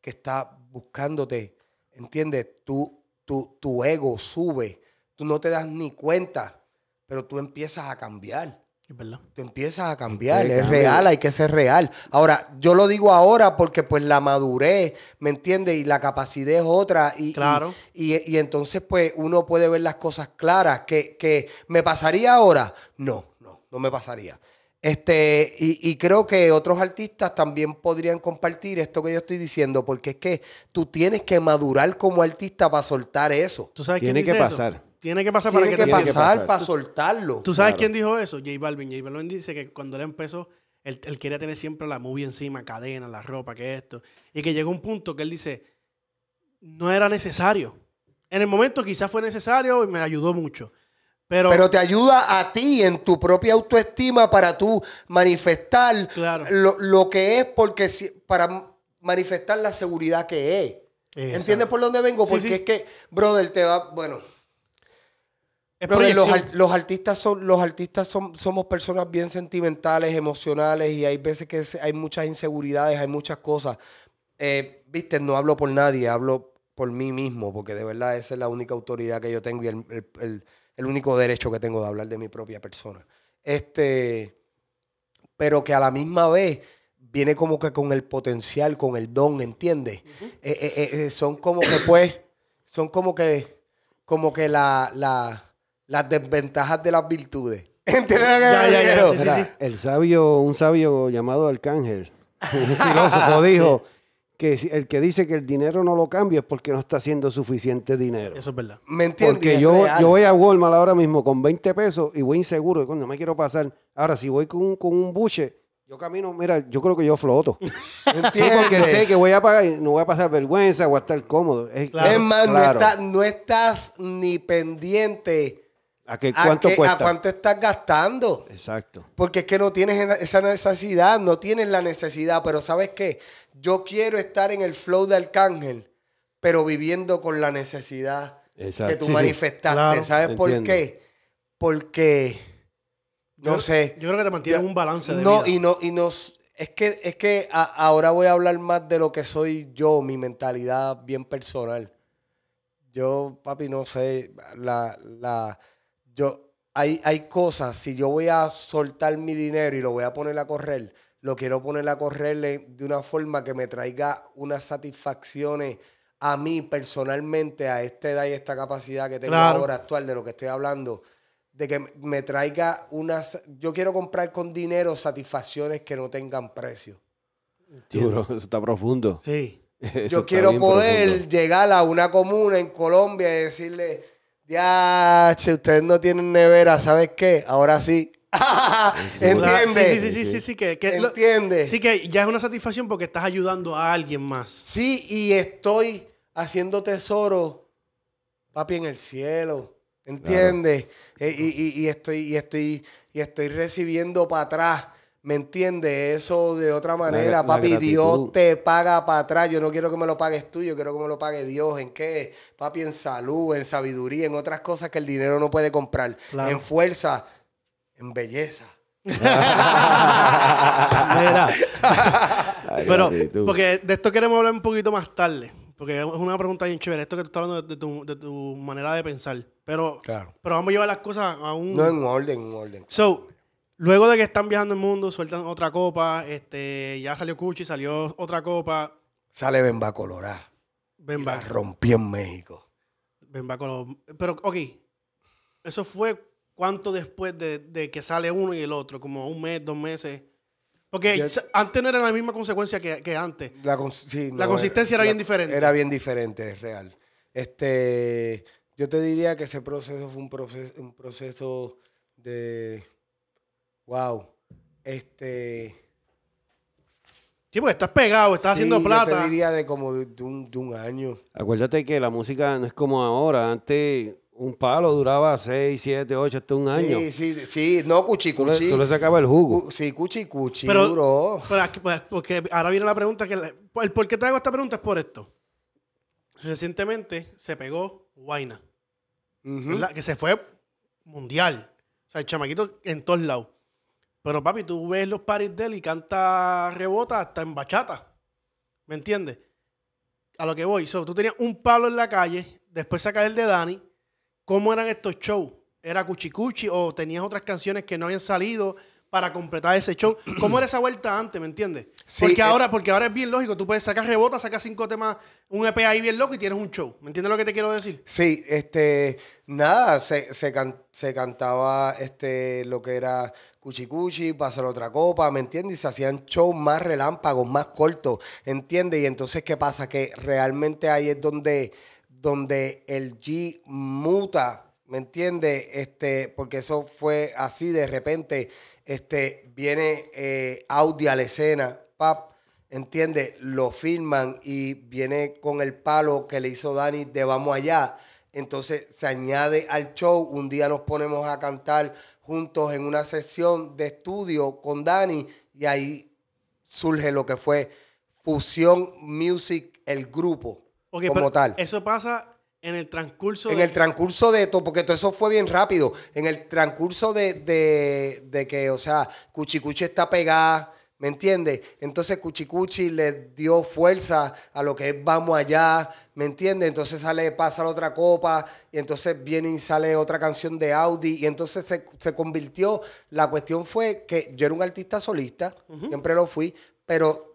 que está buscándote, ¿entiendes? Tú, tu, tu ego sube, tú no te das ni cuenta, pero tú empiezas a cambiar. Es verdad. Tú empiezas a cambiar, Sí, es cambia. real, hay que ser real. Ahora, yo lo digo ahora porque pues la madurez, ¿me entiendes? Y la capacidad es otra. Y, Claro. Y, y entonces pues uno puede ver las cosas claras. ¿Que, que me pasaría ahora? No, no, no me pasaría. Este, y, y creo que otros artistas también podrían compartir esto que yo estoy diciendo, porque es que tú tienes que madurar como artista para soltar eso. ¿Tú sabes quién Tiene que eso? pasar. Tiene que pasar Tiene para que, que te Tiene que pasar pasar. para soltarlo. ¿Tú sabes Claro. quién dijo eso? J Balvin. J Balvin dice que cuando él empezó, él, él quería tener siempre la movie encima, cadena, la ropa, que esto. Y que llegó un punto que él dice, no era necesario. En el momento quizás fue necesario y me ayudó mucho. Pero, Pero te ayuda a ti en tu propia autoestima para tú manifestar Claro. lo, lo que es, porque si- para manifestar la seguridad que es. Exacto. ¿Entiendes por dónde vengo? Sí, Porque sí. es que, brother, te va. Bueno, brother, los, artistas son, los artistas son, somos personas bien sentimentales, emocionales, y hay veces que hay muchas inseguridades, hay muchas cosas. Eh, Viste, no hablo por nadie, hablo por mí mismo, porque de verdad esa es la única autoridad que yo tengo y el, el- el- el único derecho que tengo de hablar de mi propia persona. Este, pero que a la misma vez viene como que con el potencial, con el don, ¿entiendes? Eh, eh, eh, son como que pues, son como que, como que la, la- las desventajas de las virtudes. *laughs* ¿Entiendes lo que Ya, me ya, ya, refiero? sí, sí, Mira, sí. el sabio, un sabio llamado Arcángel, *laughs* un filósofo, dijo que el que dice que el dinero no lo cambia es porque no está haciendo suficiente dinero. Eso es verdad. ¿Me entiendes? Porque yo, yo voy a Walmart ahora mismo con 20 pesos y voy inseguro de cuando me quiero pasar. Ahora, si voy con, un- con un buche, yo camino, mira, yo creo que yo floto. *laughs* Sí, ¿Entiendes? porque sé que voy a pagar y no voy a pasar vergüenza, voy a estar cómodo. Es, Claro. es más, no no estás ni pendiente ¿A qué, a, cuánto a estás gastando. Exacto. Porque es que no tienes esa necesidad, no tienes la necesidad, pero ¿sabes qué? Yo quiero estar en el flow de Arcángel, pero viviendo con la necesidad Exacto. que tú Sí, sí. manifestaste. Claro. ¿Sabes por Entiendo. qué? Porque, no Yo- sé. Yo creo que te mantienes Yo- un balance de no, vida. y no, y nos, es que, es que a- ahora voy a hablar más de lo que soy yo, mi mentalidad bien personal. Yo, papi, no sé, la, la, yo, hay, hay cosas, si yo voy a soltar mi dinero y lo voy a poner a correr, lo quiero poner a correr de una forma que me traiga unas satisfacciones a mí personalmente, a esta edad y esta capacidad que tengo Claro. ahora actual de lo que estoy hablando, de que me traiga unas... Yo quiero comprar con dinero satisfacciones que no tengan precio. Duro, eso está profundo. Sí. *laughs* Eso Yo quiero poder profundo. llegar a una comuna en Colombia y decirle, ya, che, ustedes no tienen nevera, ¿sabes qué? Ahora sí. *laughs* ¿Entiendes? Sí, sí, sí, sí, sí, sí, que, que sí que ya es una satisfacción porque estás ayudando a alguien más. Sí, y estoy haciendo tesoro, papi, en el cielo. ¿Entiendes? Eh, y, y- y estoy, y, estoy, y estoy recibiendo para atrás. ¿Me entiendes? Eso de otra manera, la papi. Dios te paga para atrás. Yo no quiero que me lo pagues tú, yo quiero que me lo pague Dios. ¿En qué? Papi, en salud, en sabiduría, en otras cosas que el dinero no puede comprar. Claro. En fuerza, en belleza. Mira, *laughs* pero porque de esto queremos hablar un poquito más tarde. Porque es una pregunta bien chévere. Esto que tú estás hablando de, tu, de tu manera de pensar. Pero, Claro. pero vamos a llevar las cosas a un... No en orden, en orden. So, luego de que están viajando el mundo, sueltan otra copa. Este, ya salió Cuchi, salió otra copa. Sale Bemba Colorá. Back. rompió en México. Con los- Pero, ok. Eso fue cuánto después de, de que sale uno y el otro. Como un mes, dos meses. Porque Yo- antes no era la misma consecuencia que, que antes. La, cons- sí, La consistencia era bien diferente. Era bien diferente, es real. Este, yo te diría que ese proceso fue un proceso, un proceso de, wow, este, Sí, porque estás pegado, estás Sí, haciendo yo plata. te diría de como de, de un, de un año. Acuérdate que la música no es como ahora. Antes un palo duraba 6, 7, 8, hasta un año. Sí, sí, sí. No, cuchi, Tú, le, cuchi. tú le sacabas el jugo. Cu- Sí, cuchi, cuchi, Pero- aquí, pues, porque ahora viene la pregunta que... el por qué te hago esta pregunta es por esto. Recientemente se pegó Guaina, que se fue mundial. O sea, el chamaquito en todos lados. Pero papi, tú ves los paris de él y canta rebota hasta en bachata. ¿Me entiendes? A lo que voy. So, tú tenías un palo en la calle, después sacas el de Dani. ¿Cómo eran estos shows? ¿Era cuchicuchi o tenías otras canciones que no habían salido para completar ese show? *clears throat* ¿Cómo era esa vuelta antes, me entiendes? Sí, porque, eh, ahora, porque ahora es bien lógico. Tú puedes sacar rebota, sacas cinco temas, un EP ahí bien loco y tienes un show. ¿Me entiendes lo que te quiero decir? Sí, este, nada, se, se, can- se cantaba este, lo que era Cuchicuchi, pasar otra copa, ¿me entiendes? Y se hacían shows más relámpagos, más cortos, ¿entiendes? Y entonces, ¿qué pasa? Que realmente ahí es donde, donde el G muta, ¿me entiendes? Este, porque eso fue así de repente, este, viene eh, Audi a la escena, pap, ¿entiendes? Lo filman y viene con el palo que le hizo Dani de Vamos Allá. Entonces se añade al show, un día nos ponemos a cantar juntos en una sesión de estudio con Dani y ahí surge lo que fue Fusión Music, el grupo Ok, como tal. Eso pasa en el transcurso En de- el transcurso de todo, porque todo eso fue bien rápido. En el transcurso de, de- de que, o sea, Cuchicuchi está pegada, ¿me entiendes? Entonces Cuchicuchi le dio fuerza a lo que es Vamos Allá, ¿me entiendes? Entonces sale, pasa la otra copa, y entonces viene y sale otra canción de Audi, y entonces se, se convirtió, la cuestión fue que yo era un artista solista, siempre lo fui, pero...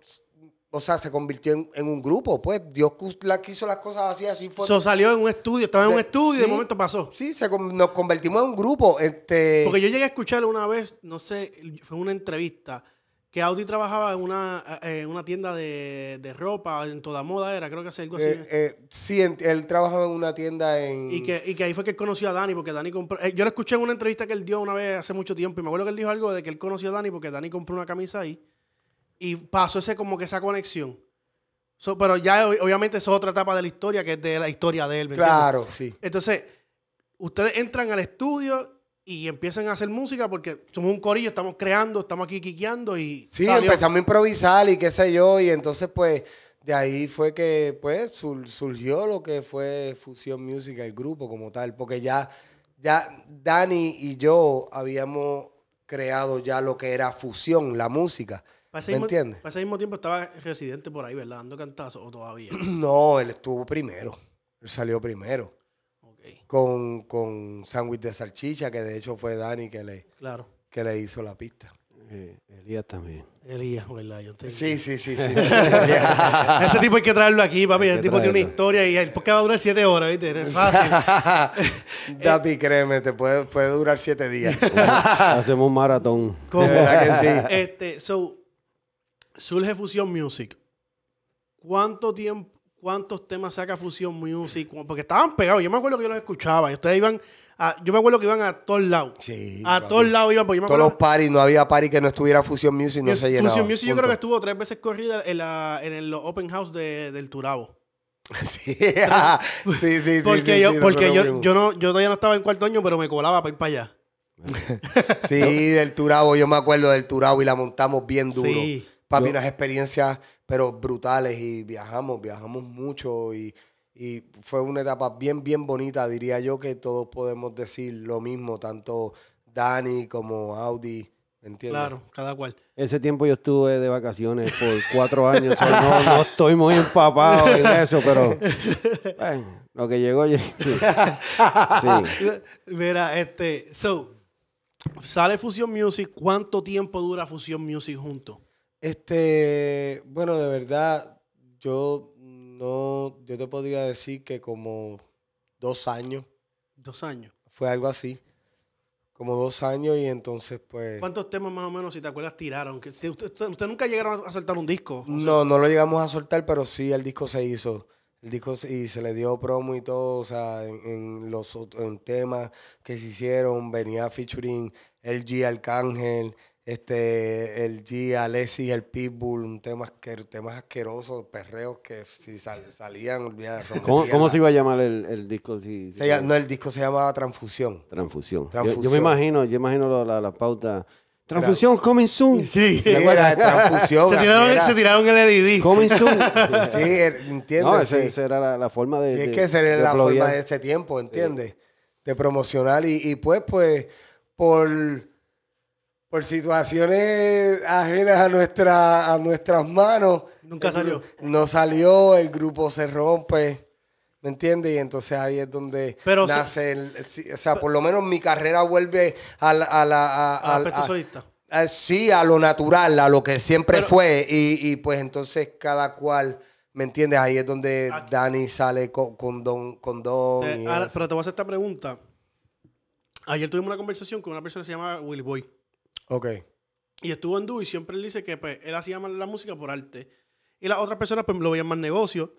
O sea, se convirtió en, en un grupo, pues. Dios la quiso las cosas así, así fue. So, salió en un estudio, estaba en un estudio y de momento pasó. Sí, se nos convertimos en un grupo. Este, Porque yo llegué a escuchar una vez, no sé, fue una entrevista, que Audi trabajaba en una, eh, en una tienda de, de ropa, en toda moda era, creo que hace algo así. eh, eh, sí, él trabajaba en una tienda en... y, que, y que ahí fue que él conoció a Dani, porque Dani compró... eh, yo lo escuché en una entrevista que él dio una vez hace mucho tiempo, y me acuerdo que él dijo algo de que él conoció a Dani porque Dani compró una camisa ahí, y pasó ese como que esa conexión. So, pero ya ob- obviamente eso es otra etapa de la historia, que es de la historia de él. ¿me entiendes? Claro, sí. Entonces, ustedes entran al estudio y empiezan a hacer música porque somos un corillo, estamos creando, estamos aquí quiqueando y Sí, salió. empezamos a improvisar y qué sé yo, y entonces pues de ahí fue que pues sur- surgió lo que fue Fusión Music, el grupo como tal, porque ya, ya Dani y yo habíamos creado ya lo que era fusión, la música. Para ese, ¿Me mismo, entiendes? para ese mismo tiempo estaba residente por ahí, ¿verdad? Dando cantazos o todavía. *clears throat* No, él estuvo primero, él salió primero. Con, con sándwich de salchicha, que de hecho fue Dani que le, claro. que le hizo la pista. Eh, Elías también. Elías, ¿verdad? Yo te- Sí, *laughs* sí, sí, sí. Ese tipo hay que traerlo aquí, papi. Ese tipo tiene una historia y el podcast va a durar siete horas, ¿viste? Es fácil. *laughs* Dapi, créeme, te puede, puede durar siete días. *laughs* Hacemos un maratón. ¿Cómo? De verdad que sí. Este, so, surge Fusion Music. ¿Cuánto tiempo, cuántos temas saca Fusion Music? Porque estaban pegados. Yo me acuerdo que yo los escuchaba. Y ustedes iban a, yo me acuerdo que iban a todos lados. Sí, a todos lados iban. Porque yo me Todos acuerdo los paris, no había party que no estuviera Fusion Music, no se llenaba. Fusion Music yo creo que estuvo tres veces corrida en, la, en el open house de- del Turabo. *laughs* Sí, sí, sí, sí. Porque, sí, yo, sí, porque yo, yo, no, yo todavía no estaba en cuarto año, pero me colaba para ir para allá. *laughs* Sí, del Turabo, yo me acuerdo del Turabo y la montamos bien duro. Sí. Papi, Yo- unas experiencias, pero brutales y viajamos, viajamos mucho y, y fue una etapa bien, bien bonita. Diría yo que todos podemos decir lo mismo, tanto Dani como Audi, ¿me entiendes? Claro, cada cual. Ese tiempo yo estuve de vacaciones por cuatro años. so no, no estoy muy empapado en eso, pero bueno, lo que llegó, llegó. *laughs* Sí. Mira, este, so, sale Fusion Music, ¿cuánto tiempo dura Fusion Music juntos? Este, bueno, de verdad, yo no, yo te podría decir que como dos años, Dos años. fue algo así, como dos años y entonces pues, ¿Cuántos temas más o menos, si te acuerdas, tiraron? Que si usted, usted- nunca llegaron a soltar un disco. José? no, no lo llegamos a soltar, pero sí el disco se hizo, el disco se- y se le dio promo y todo, o sea, en, en los en temas que se hicieron, venía featuring LG Arcángel, este, el G, Alessi, el Pitbull, un tema asquer- temas asquerosos, perreos que si sal- salían, olvídate, ¿Cómo, cómo se iba a llamar el, el disco? Si, se llama- no, el disco se llamaba Transfusión. Transfusión. Yo- me imagino, yo imagino la, la, la pauta. Transfusión, coming soon. Sí. Sí, era de Transfusión. Se tiraron, se tiraron el LED. Coming soon. *laughs* Sí, er- ¿entiendes? no, Sí. esa era la, la forma de. Y de- es que esa era la forma de ese tiempo, ¿entiendes? De promocionar y, y pues, pues, por, por situaciones ajenas a, nuestra, a nuestras manos. Nunca salió. No salió, el grupo se rompe, ¿me entiendes? Y entonces ahí es donde Pero nace, el- o sea, por lo menos mi carrera vuelve a la... A la a- aspecto a- solista. a- sí, a lo natural, a lo que siempre Pero- fue. Y, y, pues entonces cada cual, ¿me entiendes? Ahí es donde Aquí- Dani sale con, con Don. Con don y ahora, pero te voy a hacer esta pregunta. Ayer tuvimos una conversación con una persona que se llama Willy Boy. Ok. Y estuvo en dúo y siempre él dice que pues, él hacía más la música por arte. Y las otras personas pues, lo veían más negocio.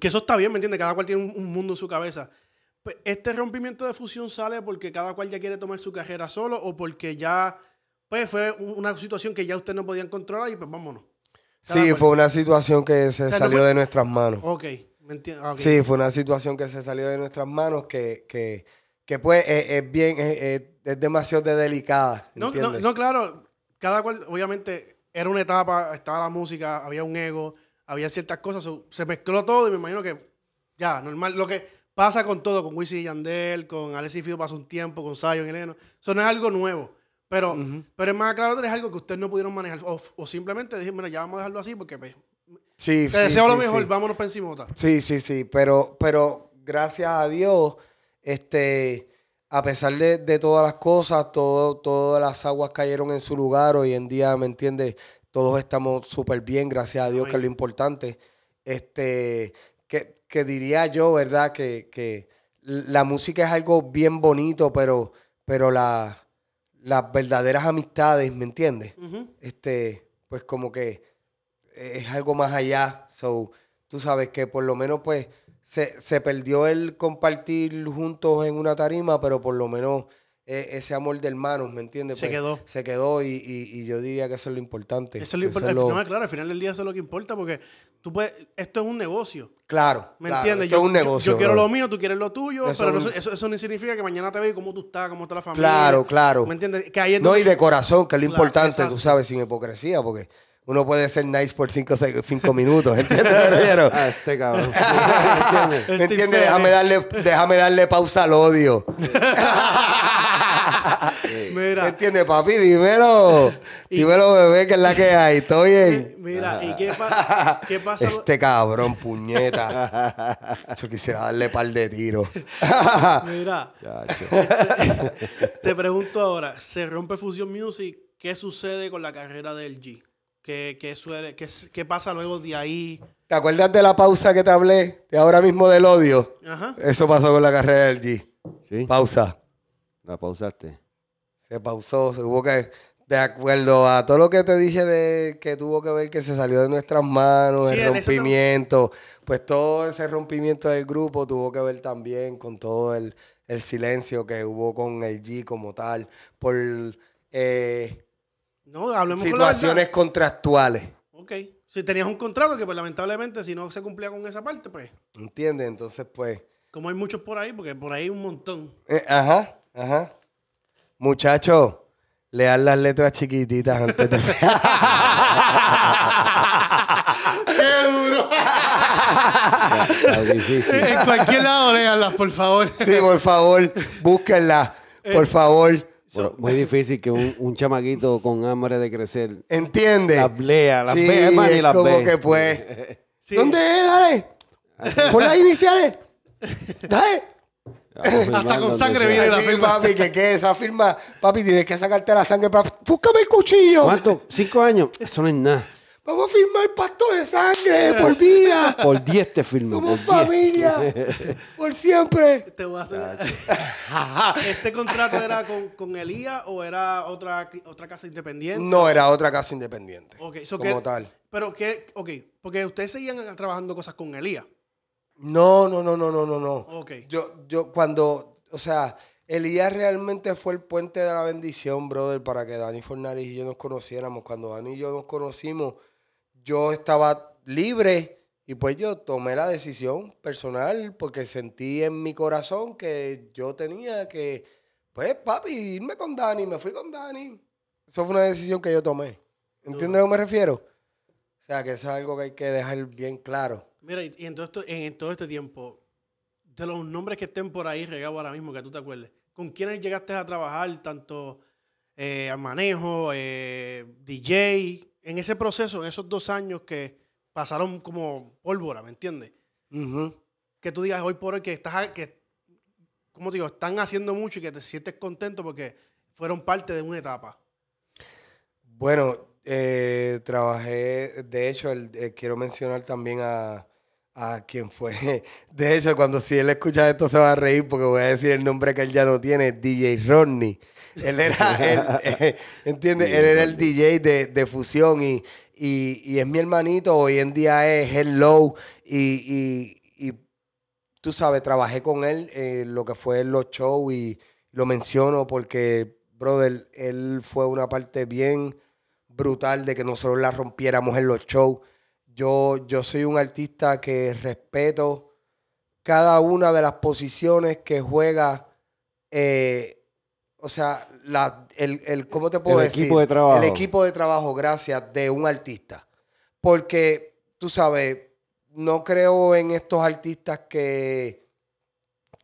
Que eso está bien, ¿me entiendes? Cada cual tiene un, un mundo en su cabeza. Pues, ¿Este rompimiento de fusión sale porque cada cual ya quiere tomar su carrera solo o porque ya pues, fue un- una situación que ya ustedes no podían controlar y pues vámonos? Cada Sí, cual. fue una situación que se O sea, no salió fue- de nuestras manos. Ok, ¿me entiendes? Sí, fue una situación que se salió de nuestras manos que, que, que pues es, es bien, es, es- es demasiado de delicada. No, no, no, claro, cada cual, obviamente, era una etapa, estaba la música, había un ego, había ciertas cosas, se mezcló todo y me imagino que ya, normal, lo que pasa con todo, con Wisin y Yandel, con Alexis Fido pasó un tiempo, con Zion y Eleno, eso no es algo nuevo, pero, pero es más aclarador, es algo que ustedes no pudieron manejar, o, o simplemente dijimos, mira, ya vamos a dejarlo así porque pues, Sí, te sí, deseo lo mejor, sí. vámonos para encimota. Sí, sí, sí, pero, pero gracias a Dios, este, a pesar de, de todas las cosas, todo, todas las aguas cayeron en su lugar. Hoy en día, ¿me entiendes? Todos estamos súper bien, gracias a Dios, que es lo importante. Este, que, que diría yo, ¿verdad? Que, que la música es algo bien bonito, pero, pero la, las verdaderas amistades, ¿me entiendes? Este, pues como que es algo más allá. So, tú sabes que por lo menos pues se, se perdió el compartir juntos en una tarima, pero por lo menos eh, ese amor de hermanos, ¿me entiendes? Se Pues, quedó. Se quedó y, y- y yo diría que eso es lo importante. Eso es lo importante. es lo- No, claro, al final del día eso es lo que importa porque tú puedes, esto es un negocio. Claro, ¿Me claro, entiendes? esto Yo, es un negocio. yo quiero lo mío, tú quieres lo tuyo, Eso pero un- eso, eso no significa que mañana te veo cómo tú estás, cómo está la familia. Claro, claro. ¿Me entiendes? Que ahí es No, donde- y de corazón, que es lo Claro, importante, exacto. tú sabes, sin hipocresía, porque uno puede ser nice por cinco, cinco minutos, ¿entiendes? Pero- *laughs* Ah, este cabrón. *laughs* ¿Entiendes? ¿Me entiendes? Déjame darle, déjame darle pausa al odio. ¿Me *laughs* Mira, entiendes, papi? Dímelo. Dímelo, bebé, que es la que hay. Estoy bien. mira, ¿y qué, pa- qué pasa? Este cabrón, puñeta. Yo quisiera darle par de tiros. Mira, te pregunto ahora, se rompe Fusion Music, ¿qué sucede con la carrera del G? ¿Qué, qué, suele, qué, qué pasa luego de ahí? ¿Te acuerdas de la pausa que te hablé? De ahora mismo del odio. Ajá. Eso pasó con la carrera del G. ¿Sí? Pausa. La pausaste. Se pausó, se hubo que, de acuerdo a todo lo que te dije de que tuvo que ver que se salió de nuestras manos, Sí, el rompimiento, pues todo ese rompimiento del grupo tuvo que ver también con todo el, el silencio que hubo con el G como tal, por eh, No, hablemos situaciones contractuales, Ok. Si tenías un contrato que pues lamentablemente si no se cumplía con esa parte, pues ¿entiendes? Entonces, pues, como hay muchos por ahí, porque por ahí hay un montón. eh, ajá, ajá. Muchachos, lean las letras chiquititas antes de... *laughs* ¡Qué duro! En cualquier lado, léanlas, por favor. Sí, por favor, búsquenla, por favor. Muy difícil que un, un chamaquito con hambre de crecer ¿Entiendes? las lea, las sí, ve, man, y es las como ve. que pues. *laughs* Sí. ¿Dónde es? Dale. *laughs* Por las iniciales. Dale. Hasta con sangre viene la firma. papi, que qué esa firma. Papi, tienes que sacarte la sangre para. Búscame el cuchillo. ¿Cuánto? ¿Cinco años? Eso no es nada. Vamos a firmar pacto de sangre por vida. *laughs* Por 10 te firmo. Somos por 10. familia. *laughs* Por siempre. Te voy a hacer- *laughs* ¿Este contrato era con, con Elías o era otra, otra casa independiente? No era otra casa independiente. Ok, so como que- tal. Pero que, ok, porque ustedes seguían trabajando cosas con Elías. No, no, no, no, no, no, no. Ok. Yo, yo cuando, o sea, Elías realmente fue el puente de la bendición, brother, para que Dani Fornaris y yo nos conociéramos. Cuando Dani y yo nos conocimos, yo estaba libre y pues yo tomé la decisión personal porque sentí en mi corazón que yo tenía que, pues, papi, irme con Dani. Me fui con Dani. Eso fue una decisión que yo tomé. ¿Entiendes a lo que me refiero? O sea, que eso es algo que hay que dejar bien claro. Mira, y, en, todo en, todo este tiempo, de los nombres que estén por ahí regados ahora mismo, que tú te acuerdes, ¿con quiénes llegaste a trabajar, tanto eh, al manejo, eh, DJ, en ese proceso, en esos dos años que pasaron como pólvora, ¿me entiendes? Que tú digas hoy por hoy que estás, que, ¿cómo te digo? Están haciendo mucho y que te sientes contento porque fueron parte de una etapa. Bueno, eh, trabajé, de hecho, el- eh, quiero mencionar también a, a quien fue. *laughs* De hecho, cuando si él escucha esto se va a reír porque voy a decir el nombre que él ya no tiene, DJ Rodney. Él era, él, eh, ¿entiendes? Él era el DJ de, de fusión y, y, y es mi hermanito, hoy en día es Hello y, y, y tú sabes, trabajé con él en lo que fue en los shows y lo menciono porque, brother, él fue una parte bien brutal de que nosotros la rompiéramos en los shows. Yo, yo soy un artista que respeto cada una de las posiciones que juega, eh, o sea, la, el, el- ¿cómo te puedo El decir? equipo de trabajo. El equipo de trabajo, gracias, de un artista. Porque, tú sabes, no creo en estos artistas que,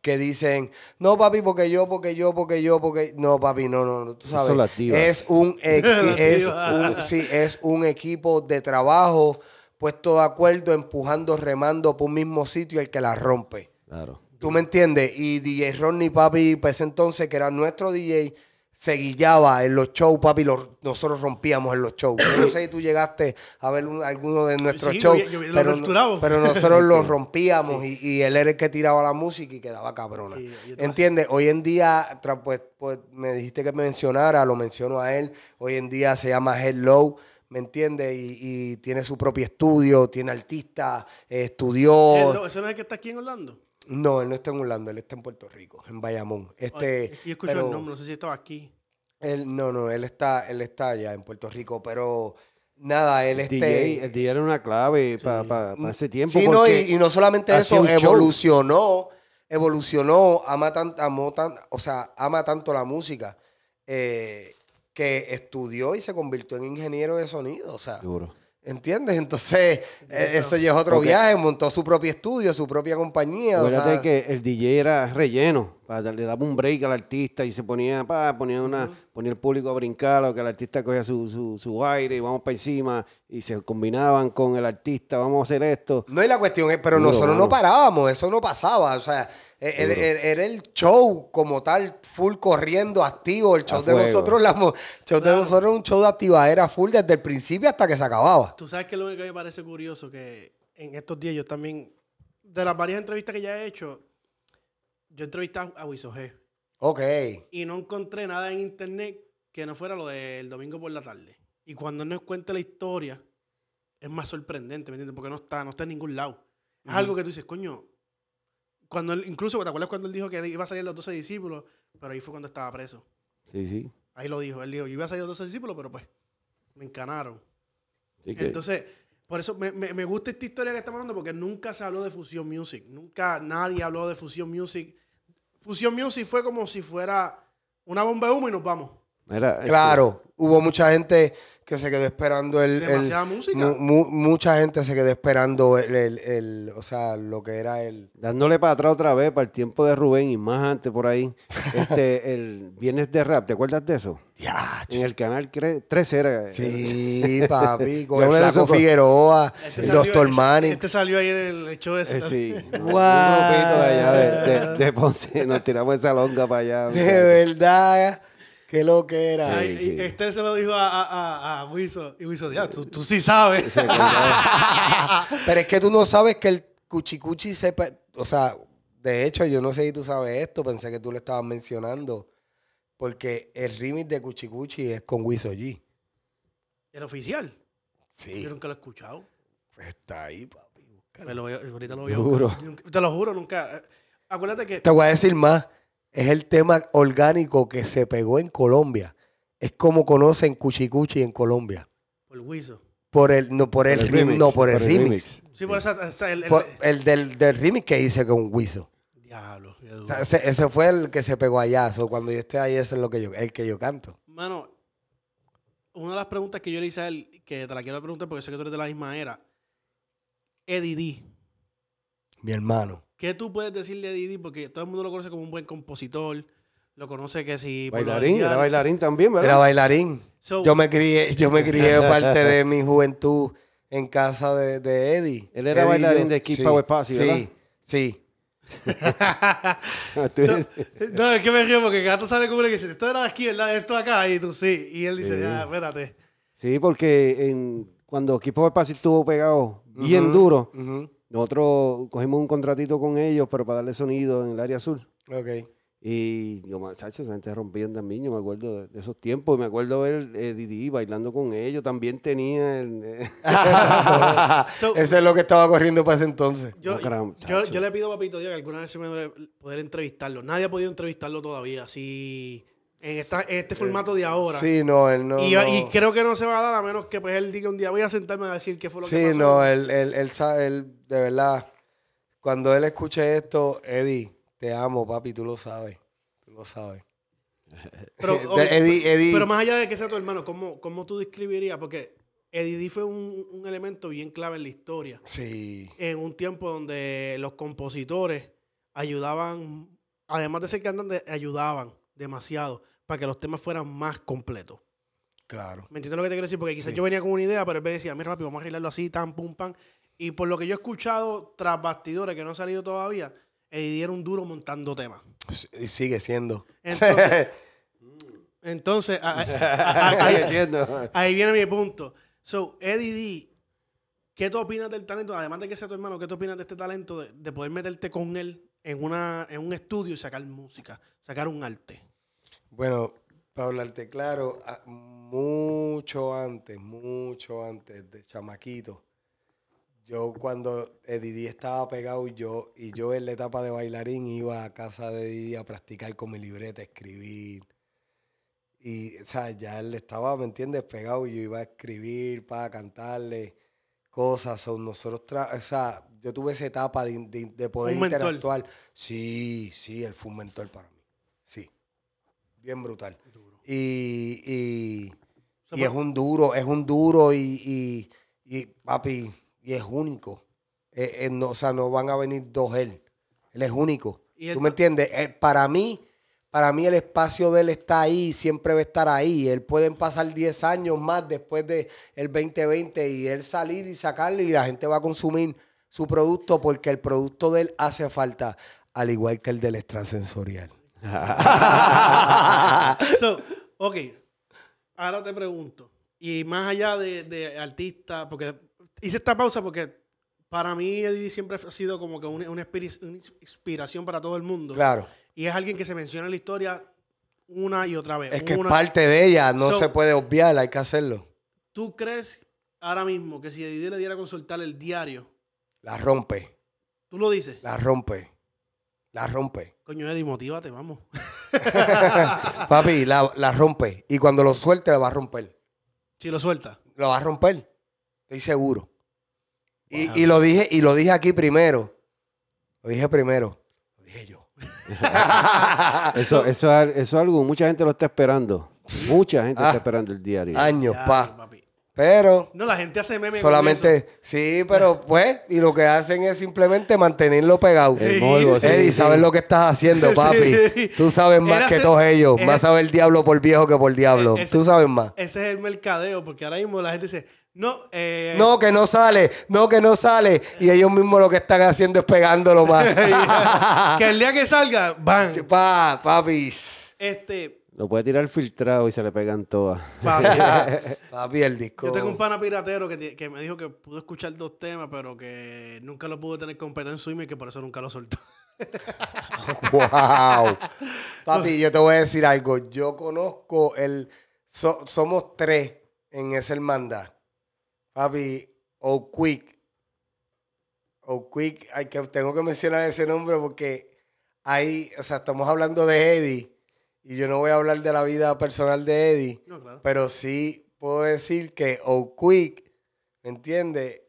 que dicen, no, papi, porque yo, porque yo, porque yo, porque... No, papi, no, no, no, tú sabes. son las divas. Es un, *laughs* es, un, sí, es un equipo de trabajo puesto de acuerdo, empujando, remando por un mismo sitio el que la rompe. Claro. ¿Tú me entiendes? Y DJ Ronnie, papi, pues entonces, que era nuestro DJ, se guillaba en los shows, papi, los- nosotros rompíamos en los shows. Yo no sé si tú llegaste a ver un- alguno de nuestros Sí, shows, yo yo los pero, pero nosotros *laughs* los rompíamos y, y él era el que tiraba la música y quedaba cabrona. Sí, yo ¿Entiendes? Hoy en día, pues, pues me dijiste que me mencionara, lo menciono a él. Hoy en día se llama Hello, ¿me entiendes? Y, y tiene su propio estudio, tiene artista, eh, estudió. ¿Eso ¿Ese no es el que está aquí en Orlando? No, él no está en Orlando, él está en Puerto Rico, en Bayamón. Ay, Este, es que yo escuché pero el nombre, no sé si estaba aquí. él, no, no, él está, él está allá en Puerto Rico, pero nada, él El este. DJ, el DJ era una clave para ese tiempo. Sí, no, y, y no solamente eso, evolucionó, evolucionó, ama, tan, amó tan- o sea, ama tanto la música, eh, que estudió y se convirtió en ingeniero de sonido, o sea, Duro. ¿Entiendes? Entonces, eh, eso ya es otro viaje, montó su propio estudio, su propia compañía, o Acuérdate sea, que el DJ era relleno, para le daba un break al artista y se ponía, pa, ponía una, ponía el público a brincar, o que el artista cogía su, su, su aire y vamos para encima, y se combinaban con el artista, vamos a hacer esto. No, y la cuestión es, pero nosotros no parábamos, eso no pasaba. O sea, e- el- era el show como tal, full corriendo, activo. El show de nosotros, la, show de nosotros es un show de activadera full desde el principio hasta que se acababa. Tú sabes que lo único que me parece curioso que en estos días yo también, de las varias entrevistas que ya he hecho, yo entrevisté a- a Wiso G Ok. y no encontré nada en internet que no fuera lo del domingo por la tarde. Y cuando él nos cuenta la historia, es más sorprendente, ¿me entiendes? Porque no está, no está en ningún lado. Es algo que tú dices, coño, cuando él, incluso, ¿te acuerdas cuando él dijo que iba a salir los 12 discípulos? Pero ahí fue cuando estaba preso. Sí, sí. Ahí lo dijo, él dijo, yo iba a salir los 12 discípulos, pero pues, me encanaron. Sí que- Entonces, por eso me, me- me gusta esta historia que estamos hablando, porque nunca se habló de Fusion Music. Nunca nadie habló de Fusion Music. Fusion Music fue como si fuera una bomba de humo y nos vamos. Mira, este, Claro, hubo mucha gente que se quedó esperando el... el- Demasiada música. mu- mu- mucha gente se quedó esperando el, el- el- o sea, lo que era el... dándole para atrás otra vez, para el tiempo de Rubén y más antes por ahí, este, *laughs* el Viernes de Rap, ¿te acuerdas de eso? Ya, En el canal cre- 13 era. Sí, papi, *laughs* con el de Flaco con- Figueroa, Este el salió- Doctor este- Manning. Este salió ahí en el show ese. Eh, sí. *laughs* Un Wow. grupito de allá de, de- de Ponce. Nos tiramos esa longa para allá. De verdad, qué lo que era. Ay, Sí, y sí. este se lo dijo a, a, a, a Wiso. Y Wiso, ya, tú, tú sí sabes. *laughs* Pero es que tú no sabes que el cuchicuchi sepa, o sea, de hecho, yo no sé si tú sabes esto, pensé que tú le estabas mencionando, porque el remix de Cuchicuchi es con Wiso G. El oficial. Sí, Yo nunca lo he escuchado. pues está ahí, papi. búscalo. Me lo voy a- ahorita lo voy a Duro. buscar. Nunca- Te lo juro, nunca. Acuérdate que. Te voy a decir más, es el tema orgánico que se pegó en Colombia. Es como conocen Cuchicuchi en Colombia. Por Wiso. Por el, no, por el, Por el rim- remix, no, por el por el remix. remix. Sí, por esa, esa- el, el- Por- el del, del remix que hice con Wiso. Diablo. qué O sea, ese, ese fue el que se pegó allá. So, cuando yo esté ahí, ese es lo que yo, el que yo canto. Mano, una de las preguntas que yo le hice a él, que te la quiero preguntar porque sé que tú eres de la misma era, Eddie D. Mi hermano. ¿Qué tú puedes decirle a Eddie D? Porque todo el mundo lo conoce como un buen compositor, lo conoce que si... por los Bailarín, era bailarín también, ¿verdad? Era bailarín. So, Yo me crié, yo me crié *laughs* parte de mi juventud en casa de, de Eddie. Él era Eddie y bailarín yo. de Keep Sí, Power Posse, ¿verdad? Sí, *laughs* sí. Tú- no, es que me río porque Gato sale como que dice, esto era de aquí, ¿verdad? Esto acá, y tú sí. Y él dice, Sí. ya, espérate. Sí, porque en, cuando Keep Power Posse estuvo pegado bien Ujú, duro, ujú. Nosotros cogimos un contratito con ellos, pero para darle sonido en el área sur. Ok. Y yo, muchachos, esa gente rompían también, yo me acuerdo de, esos tiempos, me acuerdo ver eh, Didi bailando con ellos, también tenía el... eh, *laughs* So- Ese es lo que estaba corriendo para ese entonces. Yo, No, cara, yo, muchacho. yo le pido a Papito Dios que alguna vez se me poder entrevistarlo. Nadie ha podido entrevistarlo todavía, así en, esta, en este formato de ahora. Sí, no, él no. y, no. y creo que no se va a dar a menos que pues él diga un día voy a sentarme a decir qué fue lo que Sí, pasó. no, él, él, él sabe, él, de verdad, cuando él escuche esto, Eddie, te amo, papi, tú lo sabes. Tú lo sabes. *laughs* pero, De ok, Eddie- Eddie- pero más allá de que sea tu hermano, ¿cómo, cómo tú describirías? Porque Eddie fue un, un elemento bien clave en la historia. Sí. En un tiempo donde los compositores ayudaban, además de ser cantantes, ayudaban demasiado para que los temas fueran más completos. Claro. ¿Me entiendes lo que te quiero decir? Porque quizás Sí. yo venía con una idea, pero él me decía, mira, papi, vamos a arreglarlo así, tan, pum, pam. Y por lo que yo he escuchado tras bastidores que no han salido todavía, Eddie era un duro montando temas. Y sigue siendo. Entonces, *laughs* Entonces, a- a- a- a- Sigue ahí, siendo. ahí viene mi punto. So, Eddie D, ¿qué tú opinas del talento? Además de que sea tu hermano, ¿qué tú opinas de este talento de, de poder meterte con él en, una, en un estudio y sacar música, sacar un arte? Bueno, para hablarte claro, a- mucho antes, mucho antes de chamaquito, yo cuando Didi estaba pegado yo y yo en la etapa de bailarín iba a casa de Didi a practicar con mi libreta, a escribir. Y, o sea, ya él estaba, ¿me entiendes? Pegado y yo iba a escribir para cantarle cosas. So, nosotros, tra- o sea, yo tuve esa etapa de, de- de poder Un mentor. interactuar. Sí, sí, él fue un mentor para mí. Bien brutal. Y, y, y es por- un duro, es un duro y, y, y, papi, y es único. Eh, eh, no, o sea, no van a venir dos él. Él es único. ¿Tú me entiendes? Eh, para mí, para mí el espacio de él está ahí, siempre va a estar ahí. Él pueden pasar 10 años más después del el 2020 y él salir y sacarle y la gente va a consumir su producto porque el producto de él hace falta, al igual que el del extrasensorial. *laughs* So, ok, ahora te pregunto, y más allá de, de artista, porque hice esta pausa porque para mí Eddie siempre ha sido como que una, una inspira- una inspiración para todo el mundo. Claro. Y es alguien que se menciona en la historia una y otra vez. Es que es parte de ella, no So- se puede obviar, hay que hacerlo. ¿Tú crees ahora mismo que si Eddie le diera a consultar el diario, La rompe, tú lo dices? la rompe, la rompe. Coño, Eddie, motívate, vamos. *laughs* Papi, la, la rompe. Y cuando lo suelte, la va a romper. si lo suelta. Lo va a romper. Estoy seguro. Y, y lo dije, y lo dije aquí primero. Lo dije primero. Lo dije yo. *laughs* Eso, eso, es- eso es algo, mucha gente lo está esperando. Mucha gente Ah. está esperando el diario. Años, pa. papi. Pero No, la gente hace meme con eso. solamente, sí, pero *laughs* pues, y lo que hacen es simplemente mantenerlo pegado. El morbo, sí, Eddie, sí. sabes lo que estás haciendo, *laughs* papi. Sí. Tú sabes más Él que hace- todos ellos. él- Más sabe el diablo por viejo que por diablo. Eh, ese- Tú sabes más. Ese es el mercadeo, porque ahora mismo la gente dice, no, eh, No, que no sale, no, que no sale. Y ellos mismos lo que están haciendo es pegándolo más. *laughs* que el día que salga, van. pa, papi. Este, Lo puede tirar filtrado y se le pegan todas. papi, *laughs* el disco. Yo tengo un pana piratero que, que me dijo que pudo escuchar dos temas, pero que nunca lo pudo tener completo en su email y que por eso nunca lo soltó. *laughs* Wow. Papi, yo te voy a decir algo. Yo conozco el. so- somos tres en esa hermandad. Papi, o Quick. O Quick, hay que, tengo que mencionar ese nombre porque hay, o sea, estamos hablando de Eddie y yo no voy a hablar de la vida personal de Eddie, No, claro. pero sí puedo decir que O'Quick, ¿me entiendes?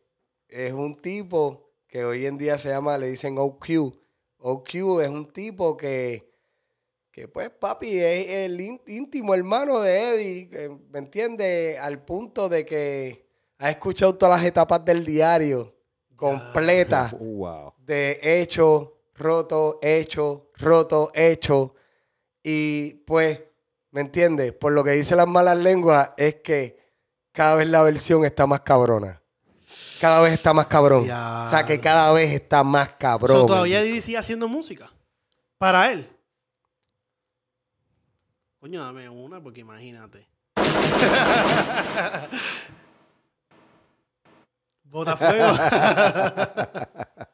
Es un tipo que hoy en día se llama, le dicen OQ. OQ es un tipo que, que pues papi, es el ín- íntimo hermano de Eddie, ¿me entiendes? Al punto de que ha escuchado todas las etapas del diario completas *laughs* Wow. de hecho, roto, hecho, roto, hecho. Y pues, ¿me entiendes? Por lo que dicen las malas lenguas es que cada vez la versión está más cabrona. Cada vez está más cabrón. Ya. O sea, que cada vez está más cabrón. So, todavía Eddie sigue haciendo música. Para él. Coño, dame una porque imagínate. *laughs* Botafuego. *laughs*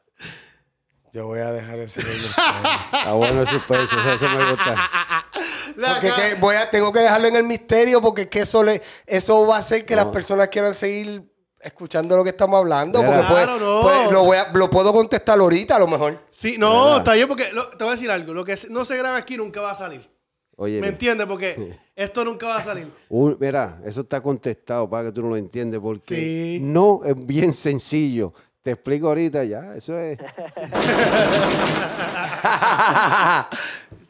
Yo voy a dejar ese *laughs* Está bueno el suspenso, eso, eso me gusta. Porque que voy a, tengo que dejarlo en el misterio porque es que eso, le, eso va a hacer que No. las personas quieran seguir escuchando lo que estamos hablando. Porque Claro, no. pues, lo, voy a- lo puedo contestar ahorita a lo mejor. Sí, no, ¿Verdad? está bien porque lo- te voy a decir algo. Lo que no se graba aquí nunca va a salir. Oye, ¿Me entiendes? Porque esto nunca va a salir. un- mira, eso está contestado para que tú no lo entiendes, porque Sí. no es bien sencillo. Te explico ahorita ya, eso es. *laughs*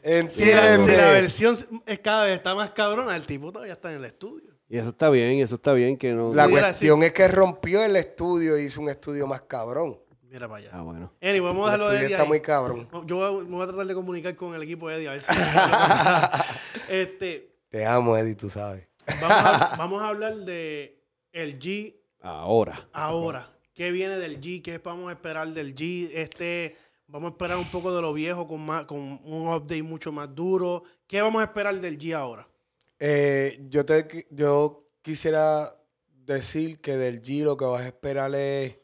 Si la, ¿Entiendes? si la versión es cada vez está más cabrona, el tipo todavía está en el estudio. Y eso está bien, eso está bien que no. La cuestión es que rompió el estudio y hizo un estudio más cabrón. Mira para allá. Ah, bueno. Anyway, vamos a dejarlo de Eddie está ahí. muy cabrón. Yo voy a- me voy a tratar de comunicar con el equipo de Eddie a ver si... *laughs* este, Te amo, Eddie, tú sabes. vamos, a, *laughs* vamos a hablar de el G Ahora. ahora. ¿Qué viene del G? ¿Qué vamos a esperar del G? Este, vamos a esperar un poco de lo viejo con, más, con un update mucho más duro. ¿Qué vamos a esperar del G ahora? Eh, yo, te, yo quisiera decir que del G lo que vas a esperar es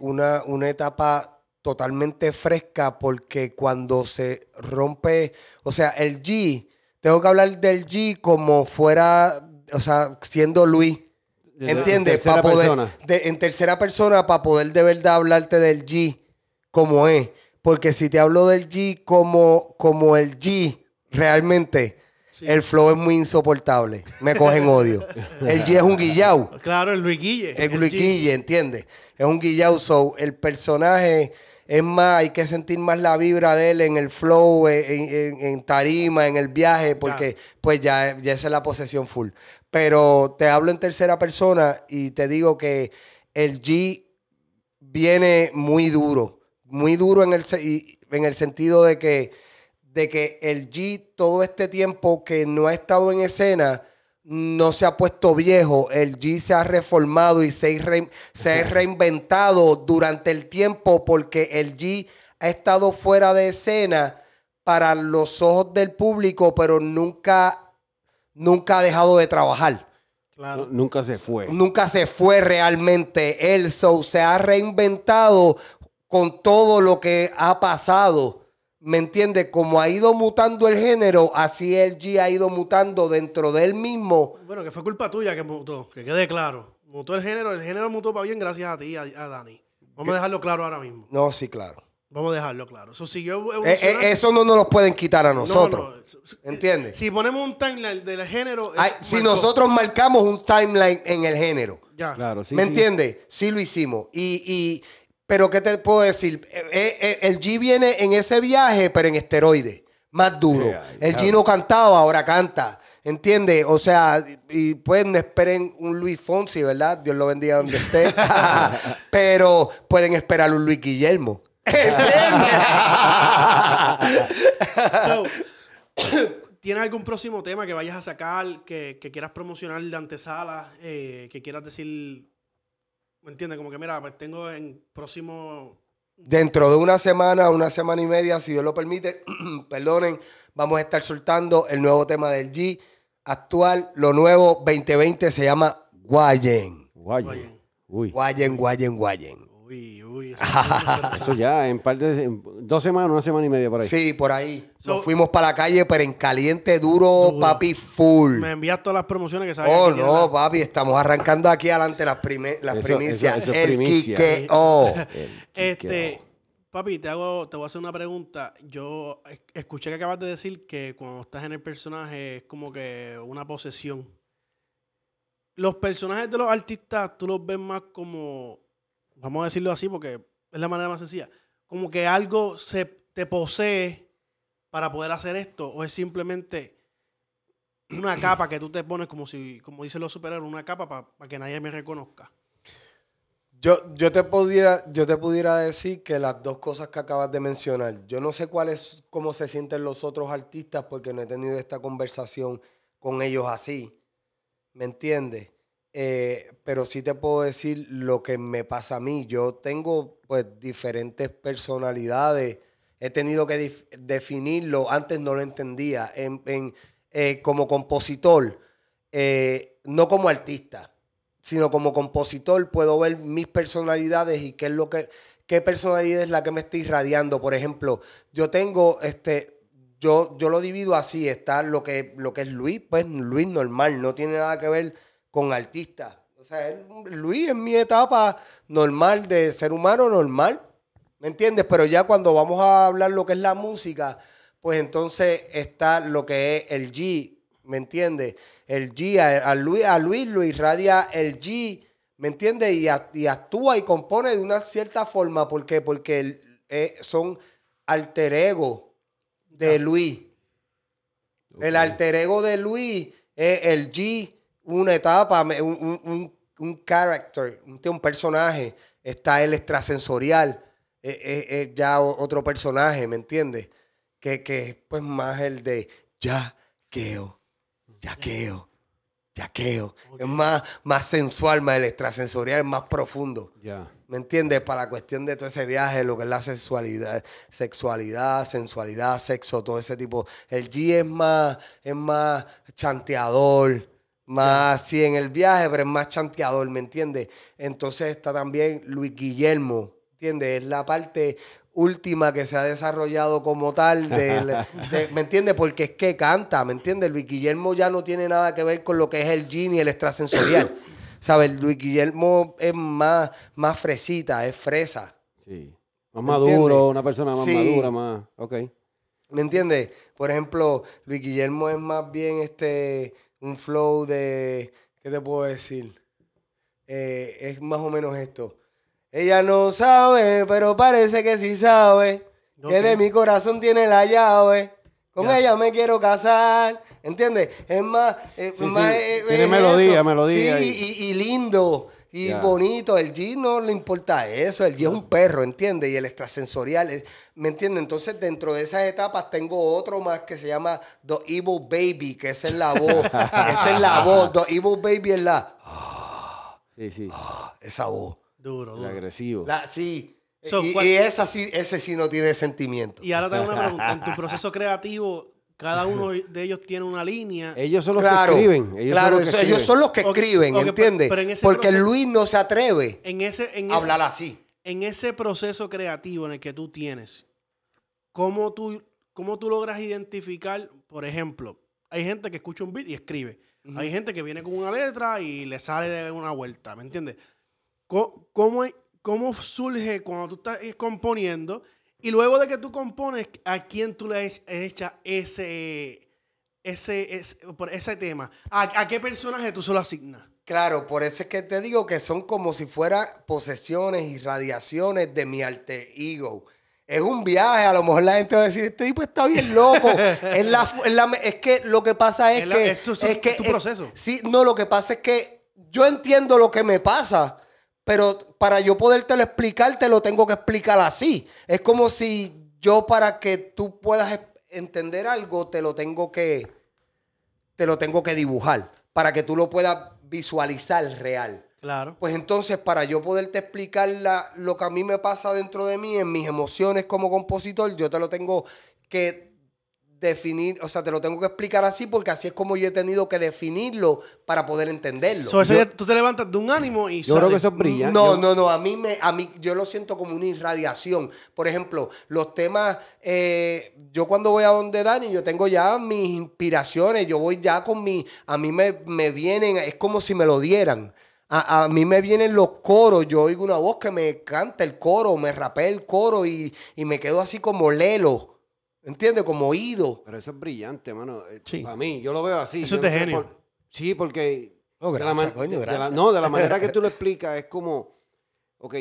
una, una etapa totalmente fresca porque cuando se rompe, o sea, el G, tengo que hablar del G como fuera, o sea, siendo Luis. ¿Entiendes? tercera Pa' poder- persona. de- en tercera persona para poder de verdad hablarte del G como es. Porque si te hablo del G como, como el G, realmente, el flow es muy insoportable. Me cogen odio. *laughs* El G es un guillao. Claro, el Luis Guille. Es el Luis G. Guille, ¿entiendes? Es un guillao. So, el personaje es más, hay que sentir más la vibra de él en el flow, en, en- en tarima, en el viaje, porque pues ya, ya esa es la posesión full. Pero te hablo en tercera persona y te digo que el G viene muy duro. Muy duro en el, en el sentido de que, de que el G todo este tiempo que no ha estado en escena no se ha puesto viejo. El G se ha reformado y se, se ha reinventado durante el tiempo porque el G ha estado fuera de escena para los ojos del público, pero nunca, nunca ha dejado de trabajar Claro. Nunca se fue. nunca se fue realmente él. So, se ha reinventado con todo lo que ha pasado. ¿Me entiendes? Como ha ido mutando el género, así el G ha ido mutando dentro de él mismo. Bueno, que fue culpa tuya que mutó, que quede claro. Mutó el género, el género mutó para bien gracias a ti, a Dani. Vamos a dejarlo claro ahora mismo. No, sí, claro. Vamos a dejarlo claro. Eso siguió Eh, eh, eso no nos lo pueden quitar a No, nosotros. no. ¿Entiendes? Si ponemos un timeline del género. Ay, si marcó. nosotros marcamos un timeline en el género. Ya. Claro, sí. ¿Me sí. entiendes? Sí lo hicimos. Y, y- pero ¿qué te puedo decir? Eh, eh, el G viene en ese viaje, pero en esteroides, más duro. El G no cantaba, ahora canta. ¿Entiendes? O sea, y no esperen un Luis Fonsi, ¿verdad? Dios lo bendiga donde esté. *laughs* *laughs* pero pueden esperar un Luis Guillermo. So, *coughs* ¿Tienes algún próximo tema que vayas a sacar, que, que quieras promocionar de antesala, eh, que quieras decir, ¿me entiendes? Como que mira, pues tengo en próximo... Dentro de una semana, una semana y media, si Dios lo permite, *coughs* perdonen, vamos a estar soltando el nuevo tema del G actual. Lo nuevo 2020 se llama Guayen. Guayen. Uy. Guayen, Guayen, Guayen. Uy, uy. Eso, *laughs* eso- Eso ya, en par de en dos semanas, una semana y media por ahí. Sí, por ahí. So- Nos fuimos para la calle, pero en caliente, duro, Duro. papi, full. me envías todas las promociones que sabes Oh, no, la- papi, estamos arrancando aquí adelante las, prime- las Eso- primicias. eso- eso es el primicia. El Este, quiqueo. papi, te hago, te voy a hacer una pregunta. Yo es- escuché que acabas de decir que cuando estás en el personaje es como que una posesión. Los personajes de los artistas, tú los ves más como, vamos a decirlo así porque es la manera más sencilla, como que algo se te posee para poder hacer esto, o es simplemente una *clears throat* capa que tú te pones como si, como dicen los superhéroes, una capa para que nadie me reconozca. Yo, yo, te pudiera, yo te pudiera decir que las dos cosas que acabas de mencionar, yo no sé cuál es, cómo se sienten los otros artistas porque no he tenido esta conversación con ellos así, ¿me entiendes? Eh, pero sí te puedo decir lo que me pasa a mí. Yo tengo pues diferentes personalidades, he tenido que definirlo, antes no lo entendía, en, en, eh, como compositor, eh, no como artista sino como compositor puedo ver mis personalidades y qué es lo que qué personalidad es la que me está irradiando. Por ejemplo, yo tengo este yo yo lo divido así, está lo que lo que es Luis, pues Luis normal, no tiene nada que ver con artista. O sea, él- Luis es mi etapa normal de ser humano normal. ¿Me entiendes? Pero ya cuando vamos a hablar lo que es la música, pues entonces está lo que es el G, ¿me entiendes? El G, a, a Luis, a Luis lo irradia el G, ¿me entiendes? Y, a- y actúa y compone de una cierta forma. ¿Por qué? Porque el- eh, son alter ego de Luis. El alter ego de Luis es el G, una etapa, un, un, un, un character, un, personaje. Está el extrasensorial, es, es- es ya o- otro personaje, ¿me entiendes? Que, que es pues más el de yaqueo, yaqueo, yaqueo. Es más, más sensual, más el extrasensorial, es más profundo. Ya. ¿Me entiendes? Para la cuestión de todo ese viaje, lo que es la sexualidad, sexualidad, sensualidad, sexo, todo ese tipo. El G es más, es más chanteador, más, sí, en el viaje, pero es más chanteador, ¿me entiendes? Entonces está también Luis Guillermo, ¿entiendes? Es la parte última que se ha desarrollado como tal, *laughs* de- ¿me entiendes? Porque es que canta, ¿me entiendes? Luis Guillermo ya no tiene nada que ver con lo que es el G ni el extrasensorial. *coughs* ¿Sabes? Luis Guillermo es más, más fresita, es fresa. Sí. Más ¿Me maduro, entiendes? una persona más Sí. madura, más. Ok. ¿Me entiendes? Por ejemplo, Luis Guillermo es más bien este un flow de. ¿Qué te puedo decir? Eh, es más o menos esto. Ella no sabe, pero parece que sí sabe. Que de mi corazón tiene la llave. Con Ya. ella me quiero casar. ¿Entiendes? Es más. eh, Sí, más, sí. eh, Tiene melodía, eso. melodía Sí, y lindo. Y bonito. El G no le importa eso. El G es un perro, ¿entiendes? Y el extrasensorial. es- ¿Me entiendes? Entonces, dentro de esas etapas, tengo otro más que se llama The Evil Baby, que esa es la voz. *laughs* esa es la voz. The Evil Baby es la. Sí, sí. *gasps* Esa voz. Duro, El duro. agresivo. La, sí. So, y, ¿cuál- y esa sí, ese sí no tiene sentimiento. Y ahora te hago una pregunta. En tu proceso creativo, cada *laughs* uno de ellos tiene una línea. Ellos son los claro, que escriben. Ellos claro, son los que ellos escriben. son los que escriben, ¿entiendes? pero en ese Porque proceso- Luis no se atreve En ese, en a ese, hablar así. en ese proceso creativo en el que tú tienes, ¿cómo tú, ¿cómo tú logras identificar, por ejemplo, hay gente que escucha un beat y escribe. Hay gente que viene con una letra y le sale una vuelta, ¿me entiendes? Co- ¿Cómo, ¿Cómo surge cuando tú estás componiendo y luego de que tú compones, a quién tú le ech- echas ese, ese, ese, por ese tema? ¿A, a qué personaje tú se lo asignas? Claro, por eso es que te digo que son como si fueran posesiones y radiaciones de mi alter ego. Es un viaje, a lo mejor la gente va a decir, este tipo está bien loco. *laughs* es, la, es, la- es que lo que pasa es, Es la- que... es tu- que tu es- proceso. sí, no, lo que pasa es que yo entiendo lo que me pasa, pero para yo podértelo explicar, te lo tengo que explicar así. Es como si yo para que tú puedas e- entender algo, te lo tengo que te lo tengo que dibujar para que tú lo puedas visualizar real. Claro. Pues entonces, para yo poderte explicar la- lo que a mí me pasa dentro de mí, en mis emociones como compositor, yo te lo tengo que definir, o sea, te lo tengo que explicar así porque así es como yo he tenido que definirlo para poder entenderlo. So, ese Yo- tú te levantas de un ánimo y Yo creo que eso es brillante. no, Yo- no, no. A mí, me, a mí yo lo siento como una irradiación. Por ejemplo, los temas, eh, yo cuando voy a donde Dani, yo tengo ya mis inspiraciones. Yo voy ya con mi, a mí me, me vienen, es como si me lo dieran. A, a mí me vienen los coros, yo oigo una voz que me canta el coro, me rapea el coro y, y me quedo así como lelo, ¿entiendes? Como oído. Pero eso es brillante, mano. Eh, Sí. Para mí, yo lo veo así. Eso es de no genio. por- sí, porque... Oh, de la man- coño, de la- gracias. no, de la manera que *laughs* tú lo explicas es como... Ok,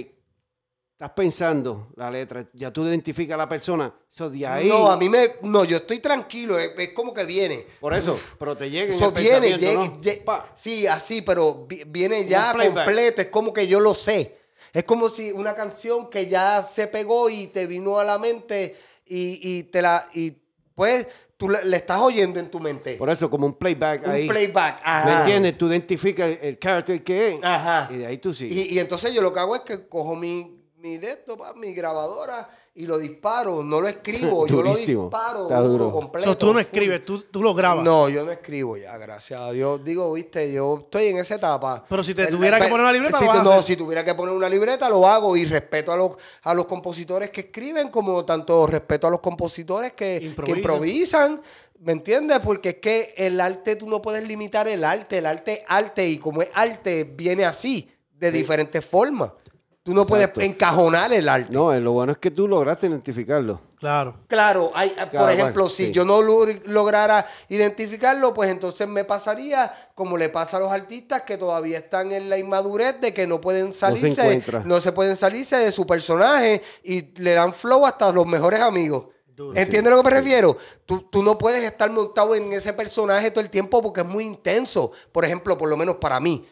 estás pensando la letra, ya tú identificas a la persona. Eso de ahí... No, a mí me. No, yo estoy tranquilo, es, es como que viene. Por eso, pero te llega Eso viene, llega- ¿no? lle- Pa. sí, así, pero vi- viene ya completo, es como que yo lo sé. Es como si una canción que ya se pegó y te vino a la mente y, y te la. Y pues tú le, le estás oyendo en tu mente. Por eso, como un playback un ahí. playback. ¿Me ajá. entiendes? Tú identificas el, el character que es. Ajá. Y de ahí tú sigues. Y, y entonces yo lo que hago es que cojo mi, mi de esto, pa, mi grabadora y lo disparo. No lo escribo, *laughs* yo lo disparo Está duro. completo. So, tú no escribes, tú, tú lo grabas. No, yo no escribo ya, gracias a Dios. Digo, viste, yo estoy en esa etapa. Pero si te El- tuviera que poner una libreta, si lo a No, hacer. si tuviera que poner una libreta, lo hago y respeto a los, a los compositores que escriben, como tanto respeto a los compositores que que Improvisan. improvisan. ¿Me entiendes? Porque es que el arte, tú no puedes limitar el arte. El arte es arte y como es arte, viene así, de diferentes formas. Tú no Exacto. puedes encajonar el arte. No, eh, lo bueno es que tú lograste identificarlo. Claro. Claro, hay, por Cada ejemplo, si sí. yo no lo- lograra identificarlo, pues entonces me pasaría como le pasa a los artistas que todavía están en la inmadurez de que no pueden salirse, encuentra. no se pueden salirse de su personaje y le dan flow hasta los mejores amigos. Duro. ¿Entiendes a lo que me refiero? Tú, tú no puedes estar montado en ese personaje todo el tiempo porque es muy intenso. Por ejemplo, por lo menos para mí.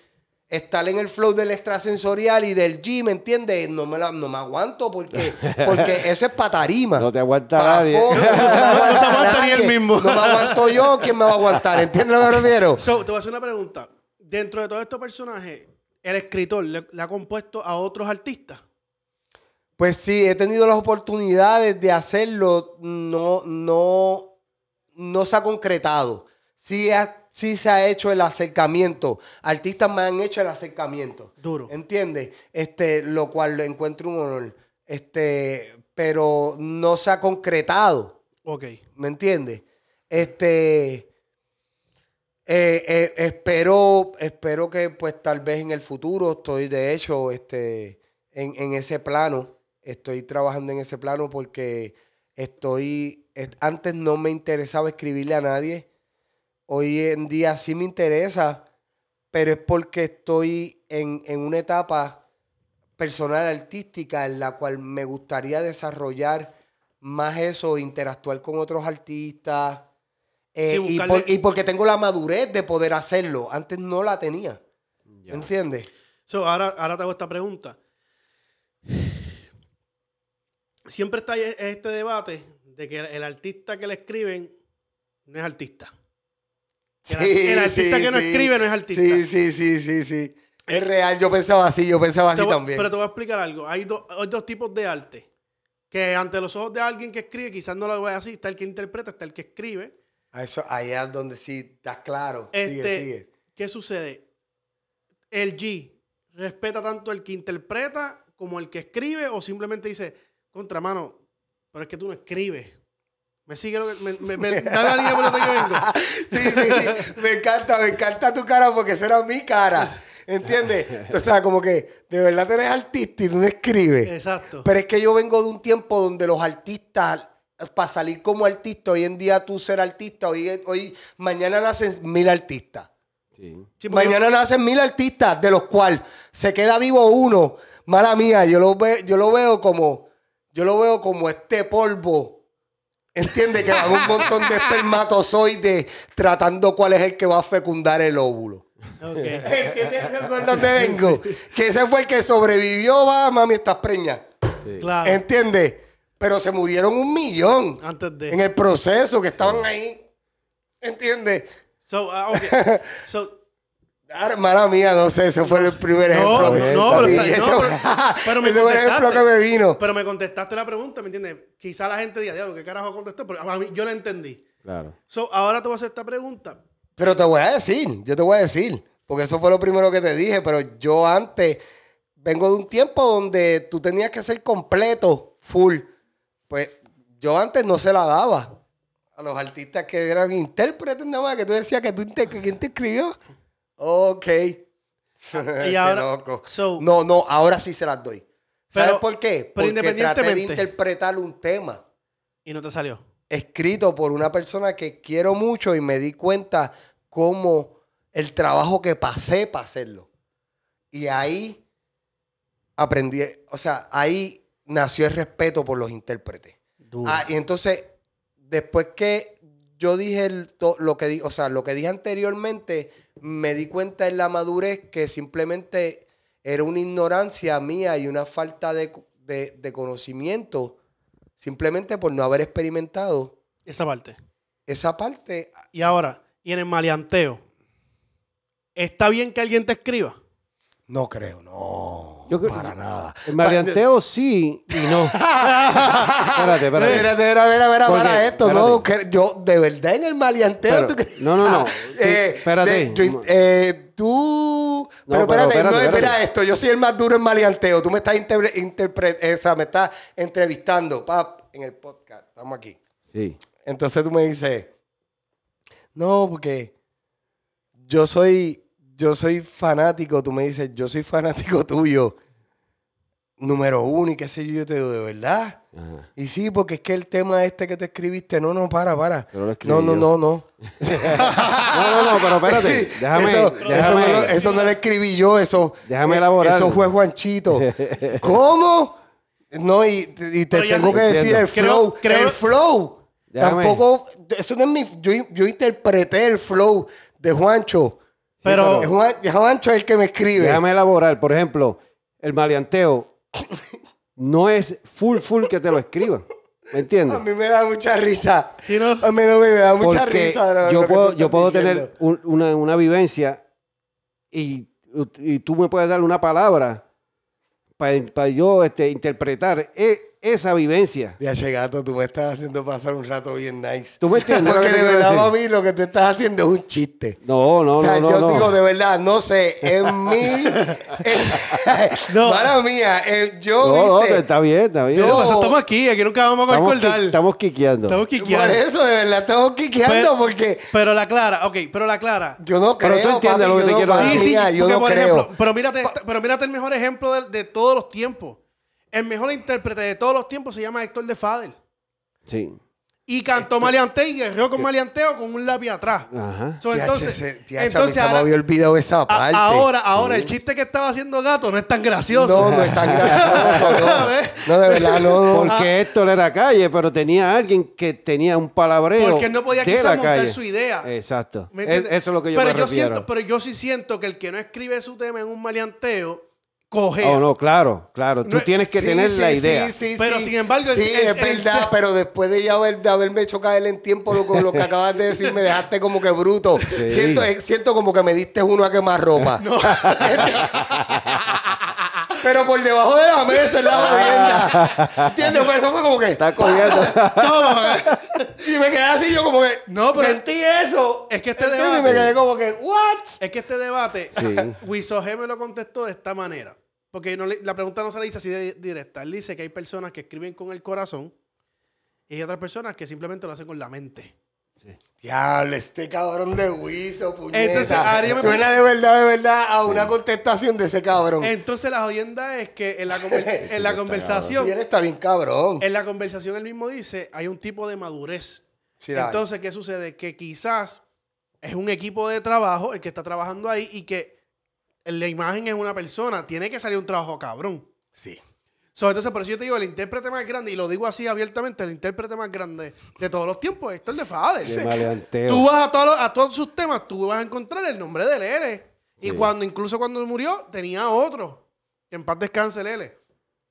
Estar en el flow del extrasensorial y del G, ¿me entiendes? No me, la- no me aguanto porque, porque *laughs* eso es patarima. No te aguanta nadie. fondo, *laughs* No se- no se aguanta ni él mismo. No me aguanto yo, ¿quién me va a aguantar? ¿Entiendes lo que me refiero? So, te voy a hacer una pregunta. Dentro de todos estos personajes, el escritor le, le ha compuesto a otros artistas. Pues sí, he tenido las oportunidades de hacerlo, no, no, no se ha concretado. Sí, ha- sí se ha hecho el acercamiento. Artistas me han hecho el acercamiento. Duro. ¿Entiendes? Este, lo cual lo encuentro un honor. Este, pero no se ha concretado. Ok. ¿Me entiendes? Este. eh, eh, espero, espero que pues tal vez en el futuro estoy de hecho este, en, en ese plano. Estoy trabajando en ese plano porque estoy. es- antes no me interesaba escribirle a nadie. Hoy en día sí me interesa, pero es porque estoy en, en una etapa personal artística en la cual me gustaría desarrollar más eso, interactuar con otros artistas. eh, Sí, y, buscarle- por- y porque tengo la madurez de poder hacerlo. Antes no la tenía. Ya. ¿Entiendes? So, ahora, ahora te hago esta pregunta. Siempre está este debate de que el artista que le escriben no es artista. El ar- el artista que no escribe no es artista. Sí, sí, sí, sí, sí. Es real, yo pensaba así, yo pensaba así voy- también. Pero te voy a explicar algo. Hay, do- hay dos tipos de arte. Que ante los ojos de alguien que escribe, quizás no lo ve así. Está el que interpreta, está el que escribe. Eso, allá es donde sí estás claro. Este, sigue, sigue. ¿Qué sucede? El G respeta tanto el que interpreta como el que escribe o simplemente dice, contramano, pero es que tú no escribes. ¿Me sigue lo que, me, me- me- da la línea por donde yo vengo? *laughs* Sí, sí, sí. Me encanta, me encanta tu cara porque esa era mi cara. ¿Entiendes? O sea, como que de verdad tú eres artista y tú no escribes. Exacto. Pero es que yo vengo de un tiempo donde los artistas, para salir como artista, hoy en día tú ser artista, hoy, hoy mañana nacen mil artistas. Sí. Mañana nacen mil artistas, de los cuales se queda vivo uno. Mala mía, yo lo, ve- yo lo veo como, yo lo veo como este polvo. ¿Entiendes? Que va un montón de espermatozoides tratando cuál es el que va a fecundar el óvulo. Ok. ¿Entiendes por dónde vengo? Que ese fue el que sobrevivió, va, mami, estás preña. Sí. Claro. ¿Entiendes? Pero se murieron un millón Antes de. en el proceso que estaban ahí. ¿Entiendes? So, ah, ok. *laughs* So, Mala mía, no sé, ese fue el primer ejemplo. no, no, pero está- ese no, fue- pero- pero me ese fue el ejemplo que me vino. pero me contestaste la pregunta, ¿me entiendes? Quizá la gente diga, diablo, ¿qué carajo contestó? Pero a mí, yo la entendí. Claro. So, ahora te voy a hacer esta pregunta. Pero te voy a decir, yo te voy a decir, porque eso fue lo primero que te dije, pero yo antes vengo de un tiempo donde tú tenías que ser completo, full. Pues yo antes no se la daba a los artistas que eran intérpretes nada más, que tú decías que tú que quién te escribió. Ok. Y *laughs* ahora- Qué loco. so- no, no, ahora sí se las doy. ¿Sabes por qué? pero Porque traté de interpretar un tema Y no te salió. escrito por una persona que quiero mucho y me di cuenta cómo el trabajo que pasé para hacerlo. Y ahí aprendí, o sea, ahí nació el respeto por los intérpretes. Ah, y entonces, después que yo dije el- to- lo que di, o sea, lo que dije anteriormente, me di cuenta en la madurez que simplemente era una ignorancia mía y una falta de, de- de conocimiento, simplemente por no haber experimentado Esa parte. esa parte. Y ahora, y en el maleanteo, ¿está bien que alguien te escriba? No creo, no. Yo creo- para nada. El maleanteo sí y no. *laughs* espérate, espérate. Espérate, espérate, Porque, para esto, espérate. no, que yo, de verdad en el maleanteo. No, no, no. *laughs* Tú- espérate. de- yo- eh, tú. pero No, pero espérate, espérate, no, espérate. esto. Yo soy el más duro en maleanteo. Tú me estás interpre- eh, me estás entrevistando, pap, en el podcast. Estamos aquí. Sí. Entonces tú me dices, no, porque yo soy, yo soy fanático. Tú me dices, yo soy fanático *laughs* tuyo. Número uno y qué sé yo, yo te digo, ¿de verdad? Ajá. Y sí, porque es que el tema este que te escribiste, no, no, para, para. Se lo escribí No, no, no, no. *laughs* No, no, no, pero espérate. Déjame, eso, déjame. Eso, no, lo- eso no lo escribí yo, eso. Déjame eh, elaborar. Eso fue Juanchito. *laughs* ¿Cómo? No, y, y te tengo que decir el Creo- flow. creo- el flow. Déjame. Tampoco. Eso no es mi. Yo, yo interpreté el flow de Juancho. Pero, Es Juan- Juancho es el que me escribe. Déjame elaborar. Por ejemplo, el maleanteo no es full, full que te lo escriban. ¿Me entiendes? A mí me da mucha risa. si no, A mí no me da mucha Porque risa. lo- yo lo puedo, yo puedo diciendo. tener un- una, una vivencia y, y tú me puedes dar una palabra para, yo este, interpretar e- esa vivencia. Ya, che, gato, tú me estás haciendo pasar un rato bien nice. ¿Tú me entiendes Porque de verdad, para mí, lo que te estás haciendo es un chiste. No, no, o sea, no, yo no, no. digo de verdad, no sé, en mí, *laughs* No. para mía, yo, No, no, está bien, está bien. Yo- Pero, estamos aquí, aquí nunca vamos a estamos, acordar. qui- estamos quiqueando. Estamos por quiqueando. eso de verdad estamos quiqueando Pero- porque Pero la clara, ok, pero la clara. yo no Pero creo, tú entiendes papi, lo que te no- quiero decir. Sí, sí, yo porque, no por creo. ejemplo, pero mírate, pero mírate el mejor ejemplo de, de todos los tiempos. El mejor intérprete de todos los tiempos se llama Héctor de Fader. Sí. Y cantó maleanteo y guerreó con maleanteo con un lápiz atrás. Ajá. So, entonces, se- entonces se me había olvidado esa a- parte. ahora, ahora, el chiste que estaba haciendo Gato no es tan gracioso. no, no es tan gracioso, no. *laughs* No, de verdad, no, no. Porque Héctor era calle, pero tenía alguien que tenía un palabreo. Porque él no podía quizás montar calle. su idea. Exacto. Eso es lo que yo pero me yo refiero. siento, Pero yo sí siento que el que no escribe su tema en un maleanteo, Oh, no, claro, claro. Tú No, tienes que Sí, tener sí, la sí, idea. sí, Pero sí. sin embargo, sí, el- es el- verdad, pero después de ya haber, de haberme hecho caer en tiempo lo- con lo que *laughs* acabas de decir, me dejaste como que bruto. Sí. Siento, eh, siento como que me diste uno a quemar ropa. *laughs* *laughs* pero por debajo de la mesa en la jodienda. ¿Entiendes? Pues eso fue como que. Está cogiendo. Toma. Y me quedé así, yo como que. No, pero- Sentí eso. Es que este ¿entiendes? Y debate- me quedé como que, ¿what? Es que este debate, Sí. *laughs* Wiso G me lo contestó de esta manera. Porque no le- la pregunta no se le dice así de directa. Él dice que hay personas que escriben con el corazón y hay otras personas que simplemente lo hacen con la mente. Diablo, este cabrón de Wiso, puñeta. Entonces, yo me Suena de verdad, de verdad a una contestación de ese cabrón. Entonces la jodienda es que en la, conver- *laughs* en la conversación, Sí, él está bien cabrón. en la conversación él mismo dice, hay un tipo de madurez. Sí, la hay. Entonces, ¿qué sucede? Que quizás es un equipo de trabajo el que está trabajando ahí y que la imagen es una persona. Tiene que salir un trabajo cabrón. Sí. So, entonces, por eso yo te digo, el intérprete más grande, y lo digo así abiertamente, el intérprete más grande de todos los tiempos es Héctor de Fader. Tú vas a, todos los- a todos sus temas, tú vas a encontrar el nombre de Lele. Y Sí. cuando, incluso cuando murió, tenía otro. En paz descanse Lele.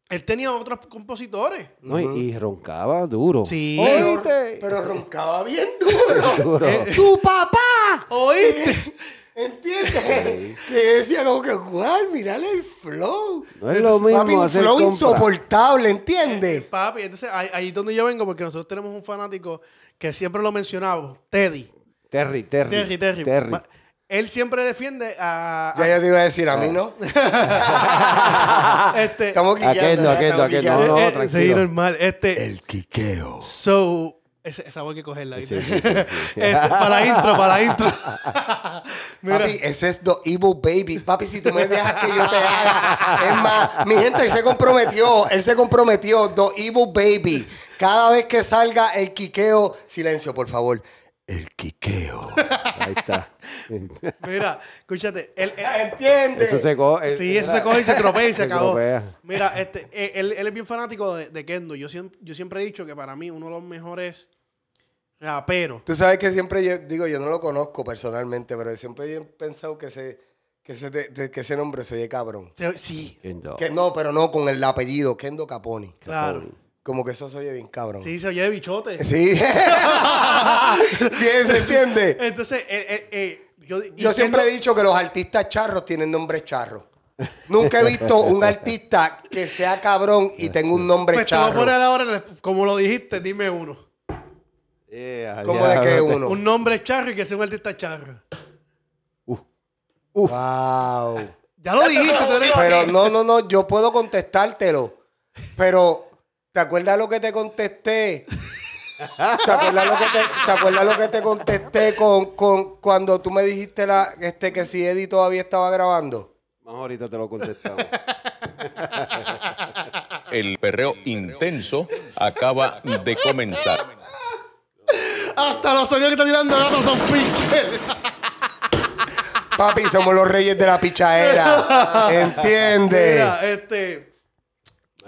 Él tenía otros compositores. No, y, y roncaba duro. Sí. Pero, ¿Oíste? pero roncaba bien duro. *laughs* Duro. ¡Tu papá! ¿Oíste? *laughs* ¿Entiendes? *laughs* que decía como que, guau, mirale el flow. No es lo mismo Papi, un hacer flow compra. insoportable, Eh, ¿entiendes? Papi, entonces ahí, ahí es donde yo vengo, porque nosotros tenemos un fanático que siempre lo mencionamos, Teddy. Terry, Terry. Terry, Terry. Terry. Él siempre defiende a... Ya yo te iba a decir, a mí no. a- *laughs* *laughs* este, Estamos Aquel quiqueando. no, ¿eh? aquel no, aquel eh, no, quiqueando. no, eh, tranquilo. sí, normal. Este, El quiqueo. So, Esa, esa voy a cogerla. Sí, ¿viste? sí, sí, sí. *laughs* Este, para la intro, para la intro. *laughs* Mira, Papi, ese es The Evil Baby. Papi, si tú me dejas que yo te haga. Es más, mi gente, él se comprometió. Él se comprometió. The Evil Baby. Cada vez que salga el quiqueo. Silencio, por favor. El quiqueo. Ahí está. *laughs* mira, escúchate. Él, él- ¿Entiendes? Eso se coge. sí, eso se coge y se tropea y se *laughs* Se acabó. tropea. Mira, este, eh, él, él es bien fanático de, de Kendo. Yo siempre, yo siempre he dicho que para mí uno de los mejores raperos. Tú sabes que siempre yo digo, yo no lo conozco personalmente, pero siempre he pensado que ese, que ese, de- de- que ese nombre se oye cabrón. Se- Sí, Kendo. Que no, pero no con el apellido, Kendo Caponi. claro. Como que eso se oye bien cabrón. Sí, se oye de bichote. Sí. *laughs* Bien, ¿se entiende? Entonces, eh, eh, eh, yo, siempre he dicho que los artistas charros tienen nombres charros. Nunca he visto un *laughs* artista que sea cabrón y tenga un nombre Pues te voy a charro. poner ahora, como lo dijiste, dime uno. Yeah, ¿Cómo de diablo. qué uno? Un nombre charro y que sea un artista charro. Wow. Ya lo dijiste, tú eres... Pero no, no, no, yo puedo contestártelo. Pero, ¿te acuerdas lo que te contesté? ¿Te acuerdas lo que te, te, acuerdas lo que te contesté con, con cuando tú me dijiste la, este, que si Eddie todavía estaba grabando? Más ahorita te lo contestamos. *laughs* El perreo intenso acaba de comenzar. Hasta los sonidos que está tirando gato son pinches. Papi, somos los reyes de la pichaera. *laughs* ¿Entiendes? Mira, este...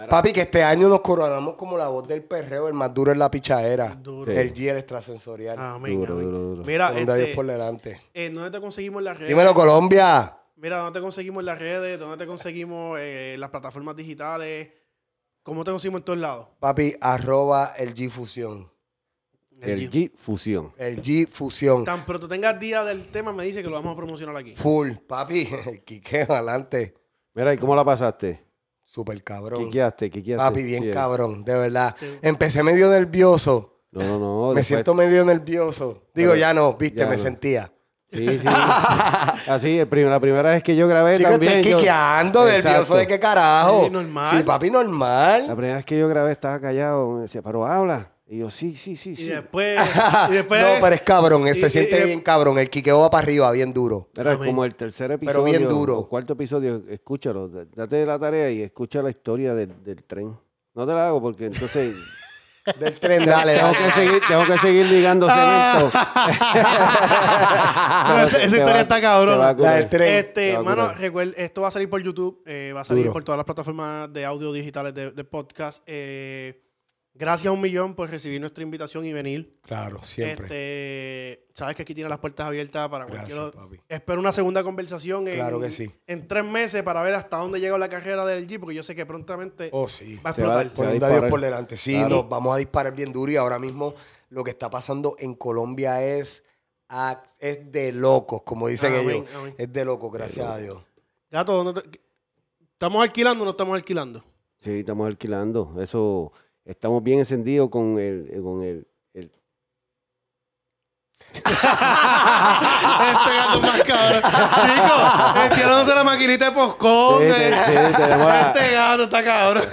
Papi, que este año nos coronamos como la voz del perreo, el más duro en la pichaera. Duro. El G, el extrasensorial. Amén, Duro, amén. duro, duro. Mira, Con Dios este, por delante. eh, ¿dónde te conseguimos en las redes? Dímelo, Colombia. Mira, ¿dónde te conseguimos en las redes? ¿Dónde te conseguimos eh, las plataformas digitales? ¿Cómo te conseguimos en todos lados? Papi, arroba el G Fusión. El G Fusión. El G Fusión. Tan pronto tengas día del tema, me dice que lo vamos a promocionar aquí. Full. Papi, *laughs* el quiqueo adelante. Mira, ¿y cómo la pasaste? Súper cabrón. Quiqueaste, quiqueaste. Papi, bien Sí, cabrón, de verdad. Empecé medio nervioso. No, no, no. Me después- siento medio nervioso. Digo, Pero- ya no, viste, ya me no. sentía. Sí, sí. *laughs* Así, el prim- la primera vez que yo grabé Chico, también. estoy yo- quiqueando, nervioso de qué carajo. Sí, normal. Sí, papi, La normal. primera vez que yo grabé estaba callado. Me decía, pero habla. Y yo, sí, sí, sí, Y sí. después, *laughs* y después no, pero es cabrón, se y- siente y- bien cabrón. El quiqueo va para arriba, bien duro. Era Amén. como el tercer episodio. bien duro. O cuarto episodio, escúchalo. Date la tarea y escucha la historia del, del tren. No te la hago porque entonces *laughs* Del tren, dale, tengo, que seguir, tengo que seguir ligando cemento. *laughs* Pero esa, historia va- está curar. La del tren. Te Este, mano, recuerda, esto va a salir por YouTube, eh, va a salir Duro. por todas las plataformas de audio digitales de, de podcast. Eh, gracias a un millón por recibir nuestra invitación y venir. Claro, siempre. Este, sabes que aquí tiene las puertas abiertas para Gracias, cualquier papi. Espero una segunda conversación en, Claro que sí. en tres meses para ver hasta dónde llega la carrera del G, porque yo sé que prontamente Oh, sí. va a Se va- explotar. se va a Poniendo a Dios por delante. Sí, Claro. nos vamos a disparar bien duro y ahora mismo lo que está pasando en Colombia es, de locos, como dicen Amén, ellos. amén. Es de locos, gracias a Dios. Gato, ¿dónde te- ¿estamos alquilando o no estamos alquilando? Sí, estamos alquilando. Eso, estamos bien encendidos con el, con el, el- este gato más cabrón. Chicos, estirándote la maquinita de postcón. Sí, sí, sí, tenemos a- Este gato está cabrón.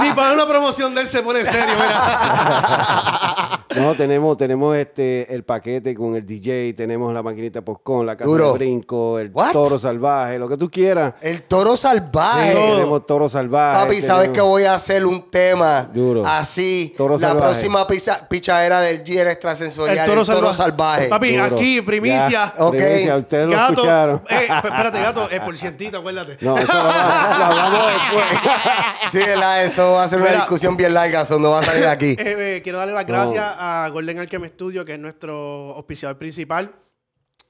Ni para una promoción de él se pone serio, mira. No, tenemos, tenemos este el paquete con el DJ, tenemos la maquinita postcon, la casa Duro. de brinco, el What? toro salvaje, lo que tú quieras. El toro salvaje. Sí, tenemos toro salvaje. Papi, ¿sabes que voy a hacer un tema Duro. así? Toro la salvaje. próxima pizza- pichadera del G extrasensorial. El toro salvaje. Papi, Duro. aquí, primicia. Ya, Ok. primicia, ustedes lo Gato, escucharon. eh, p- espérate, gato, es por cientito, acuérdate. No, eso lo, lo hablamos después. *laughs* Sí, la- eso va a ser una discusión bien larga, eso no va a salir de aquí. *laughs* Eh, eh, quiero darle las gracias a Golden Alchem Studio, que es nuestro auspiciador principal.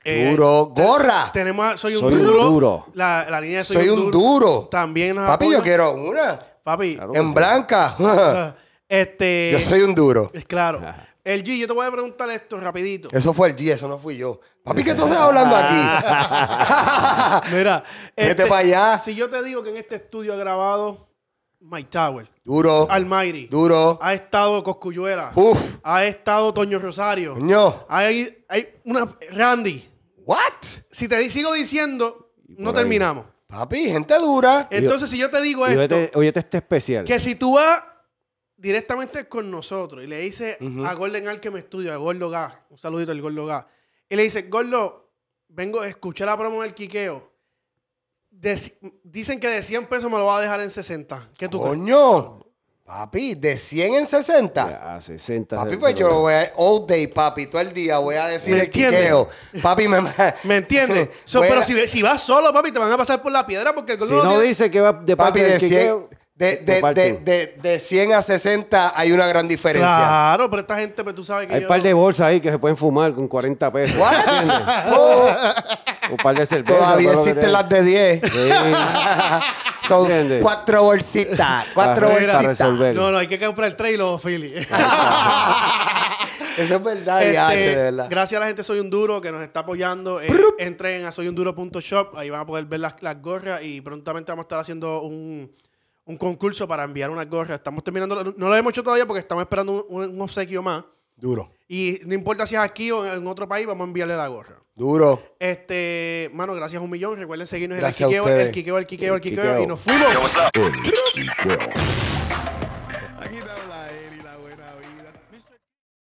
Eh, Duro. Gorra. Tenemos a Soy un Soy un duro. duro. La, la línea de Soy, Soy un duro. También nos Papi, apoya. yo quiero una. Papi, Claro En sí. blanca. *laughs* este... Yo soy un duro. Es claro. El G, yo te voy a preguntar esto rapidito. Eso fue el G, eso no fui yo. Papi, ¿qué tú estás hablando aquí? *laughs* Mira, este, Vete pa' allá. si yo te digo que en este estudio ha grabado Mike Tower, Duro. Almighty, Duro. ha estado Coscuyuela, Uf. ha estado Toño Rosario, Coño. hay, hay una Randy. What? Si te sigo diciendo, no ahí. terminamos. Papi, gente dura. Entonces, si yo te digo esto, óyete este especial. que si tú vas directamente con nosotros y le dice a Golden Al que me estudia, a Gordo Gas, un saludito al Gordo Gas, y le dice, Gordo, vengo a escuchar la promo del quiqueo. De dicen que de 100 pesos me lo va a dejar en 60. ¿Qué tú crees? Coño, papi, de 100 en 60. Ya, A 60. Papi, pues yo lo- voy a all day, papi, todo el día voy a decir ¿Me el entiendes? quiqueo. Papi, me... ¿Me entiendes? *laughs* So, pero a- si, si vas solo, papi, te van a pasar por la piedra porque el Si no no tiene- dice que va de Papi, parte de del 100, quiqueo, de, de de, de, de, de 100 a 60 hay una gran diferencia. Claro, pero esta gente, pues tú sabes que Hay un par no- de bolsas ahí que se pueden fumar con 40 pesos. *laughs* Oh, Un par de cervezas. todavía existen te- las de 10. Sí. *laughs* Son ¿Entiendes? cuatro bolsitas. Cuatro bolsitas. No, no, hay que comprar el los Philly. *laughs* Eso es verdad, Este, de verdad. Gracias a la gente de Soy un Duro que nos está apoyando. Eh, entren a soyunduro.shop, ahí van a poder ver las, las gorras y prontamente vamos a estar haciendo un, un concurso para enviar unas gorras. Estamos terminando, no lo hemos hecho todavía porque estamos esperando un, un obsequio más. Duro. Y no importa si es aquí o en otro país, vamos a enviarle la gorra. Duro. Este, mano, gracias un millón. Recuerden seguirnos Gracias en el Quiqueo, el Quiqueo, el Quiqueo, el Quiqueo. Y nos fuimos.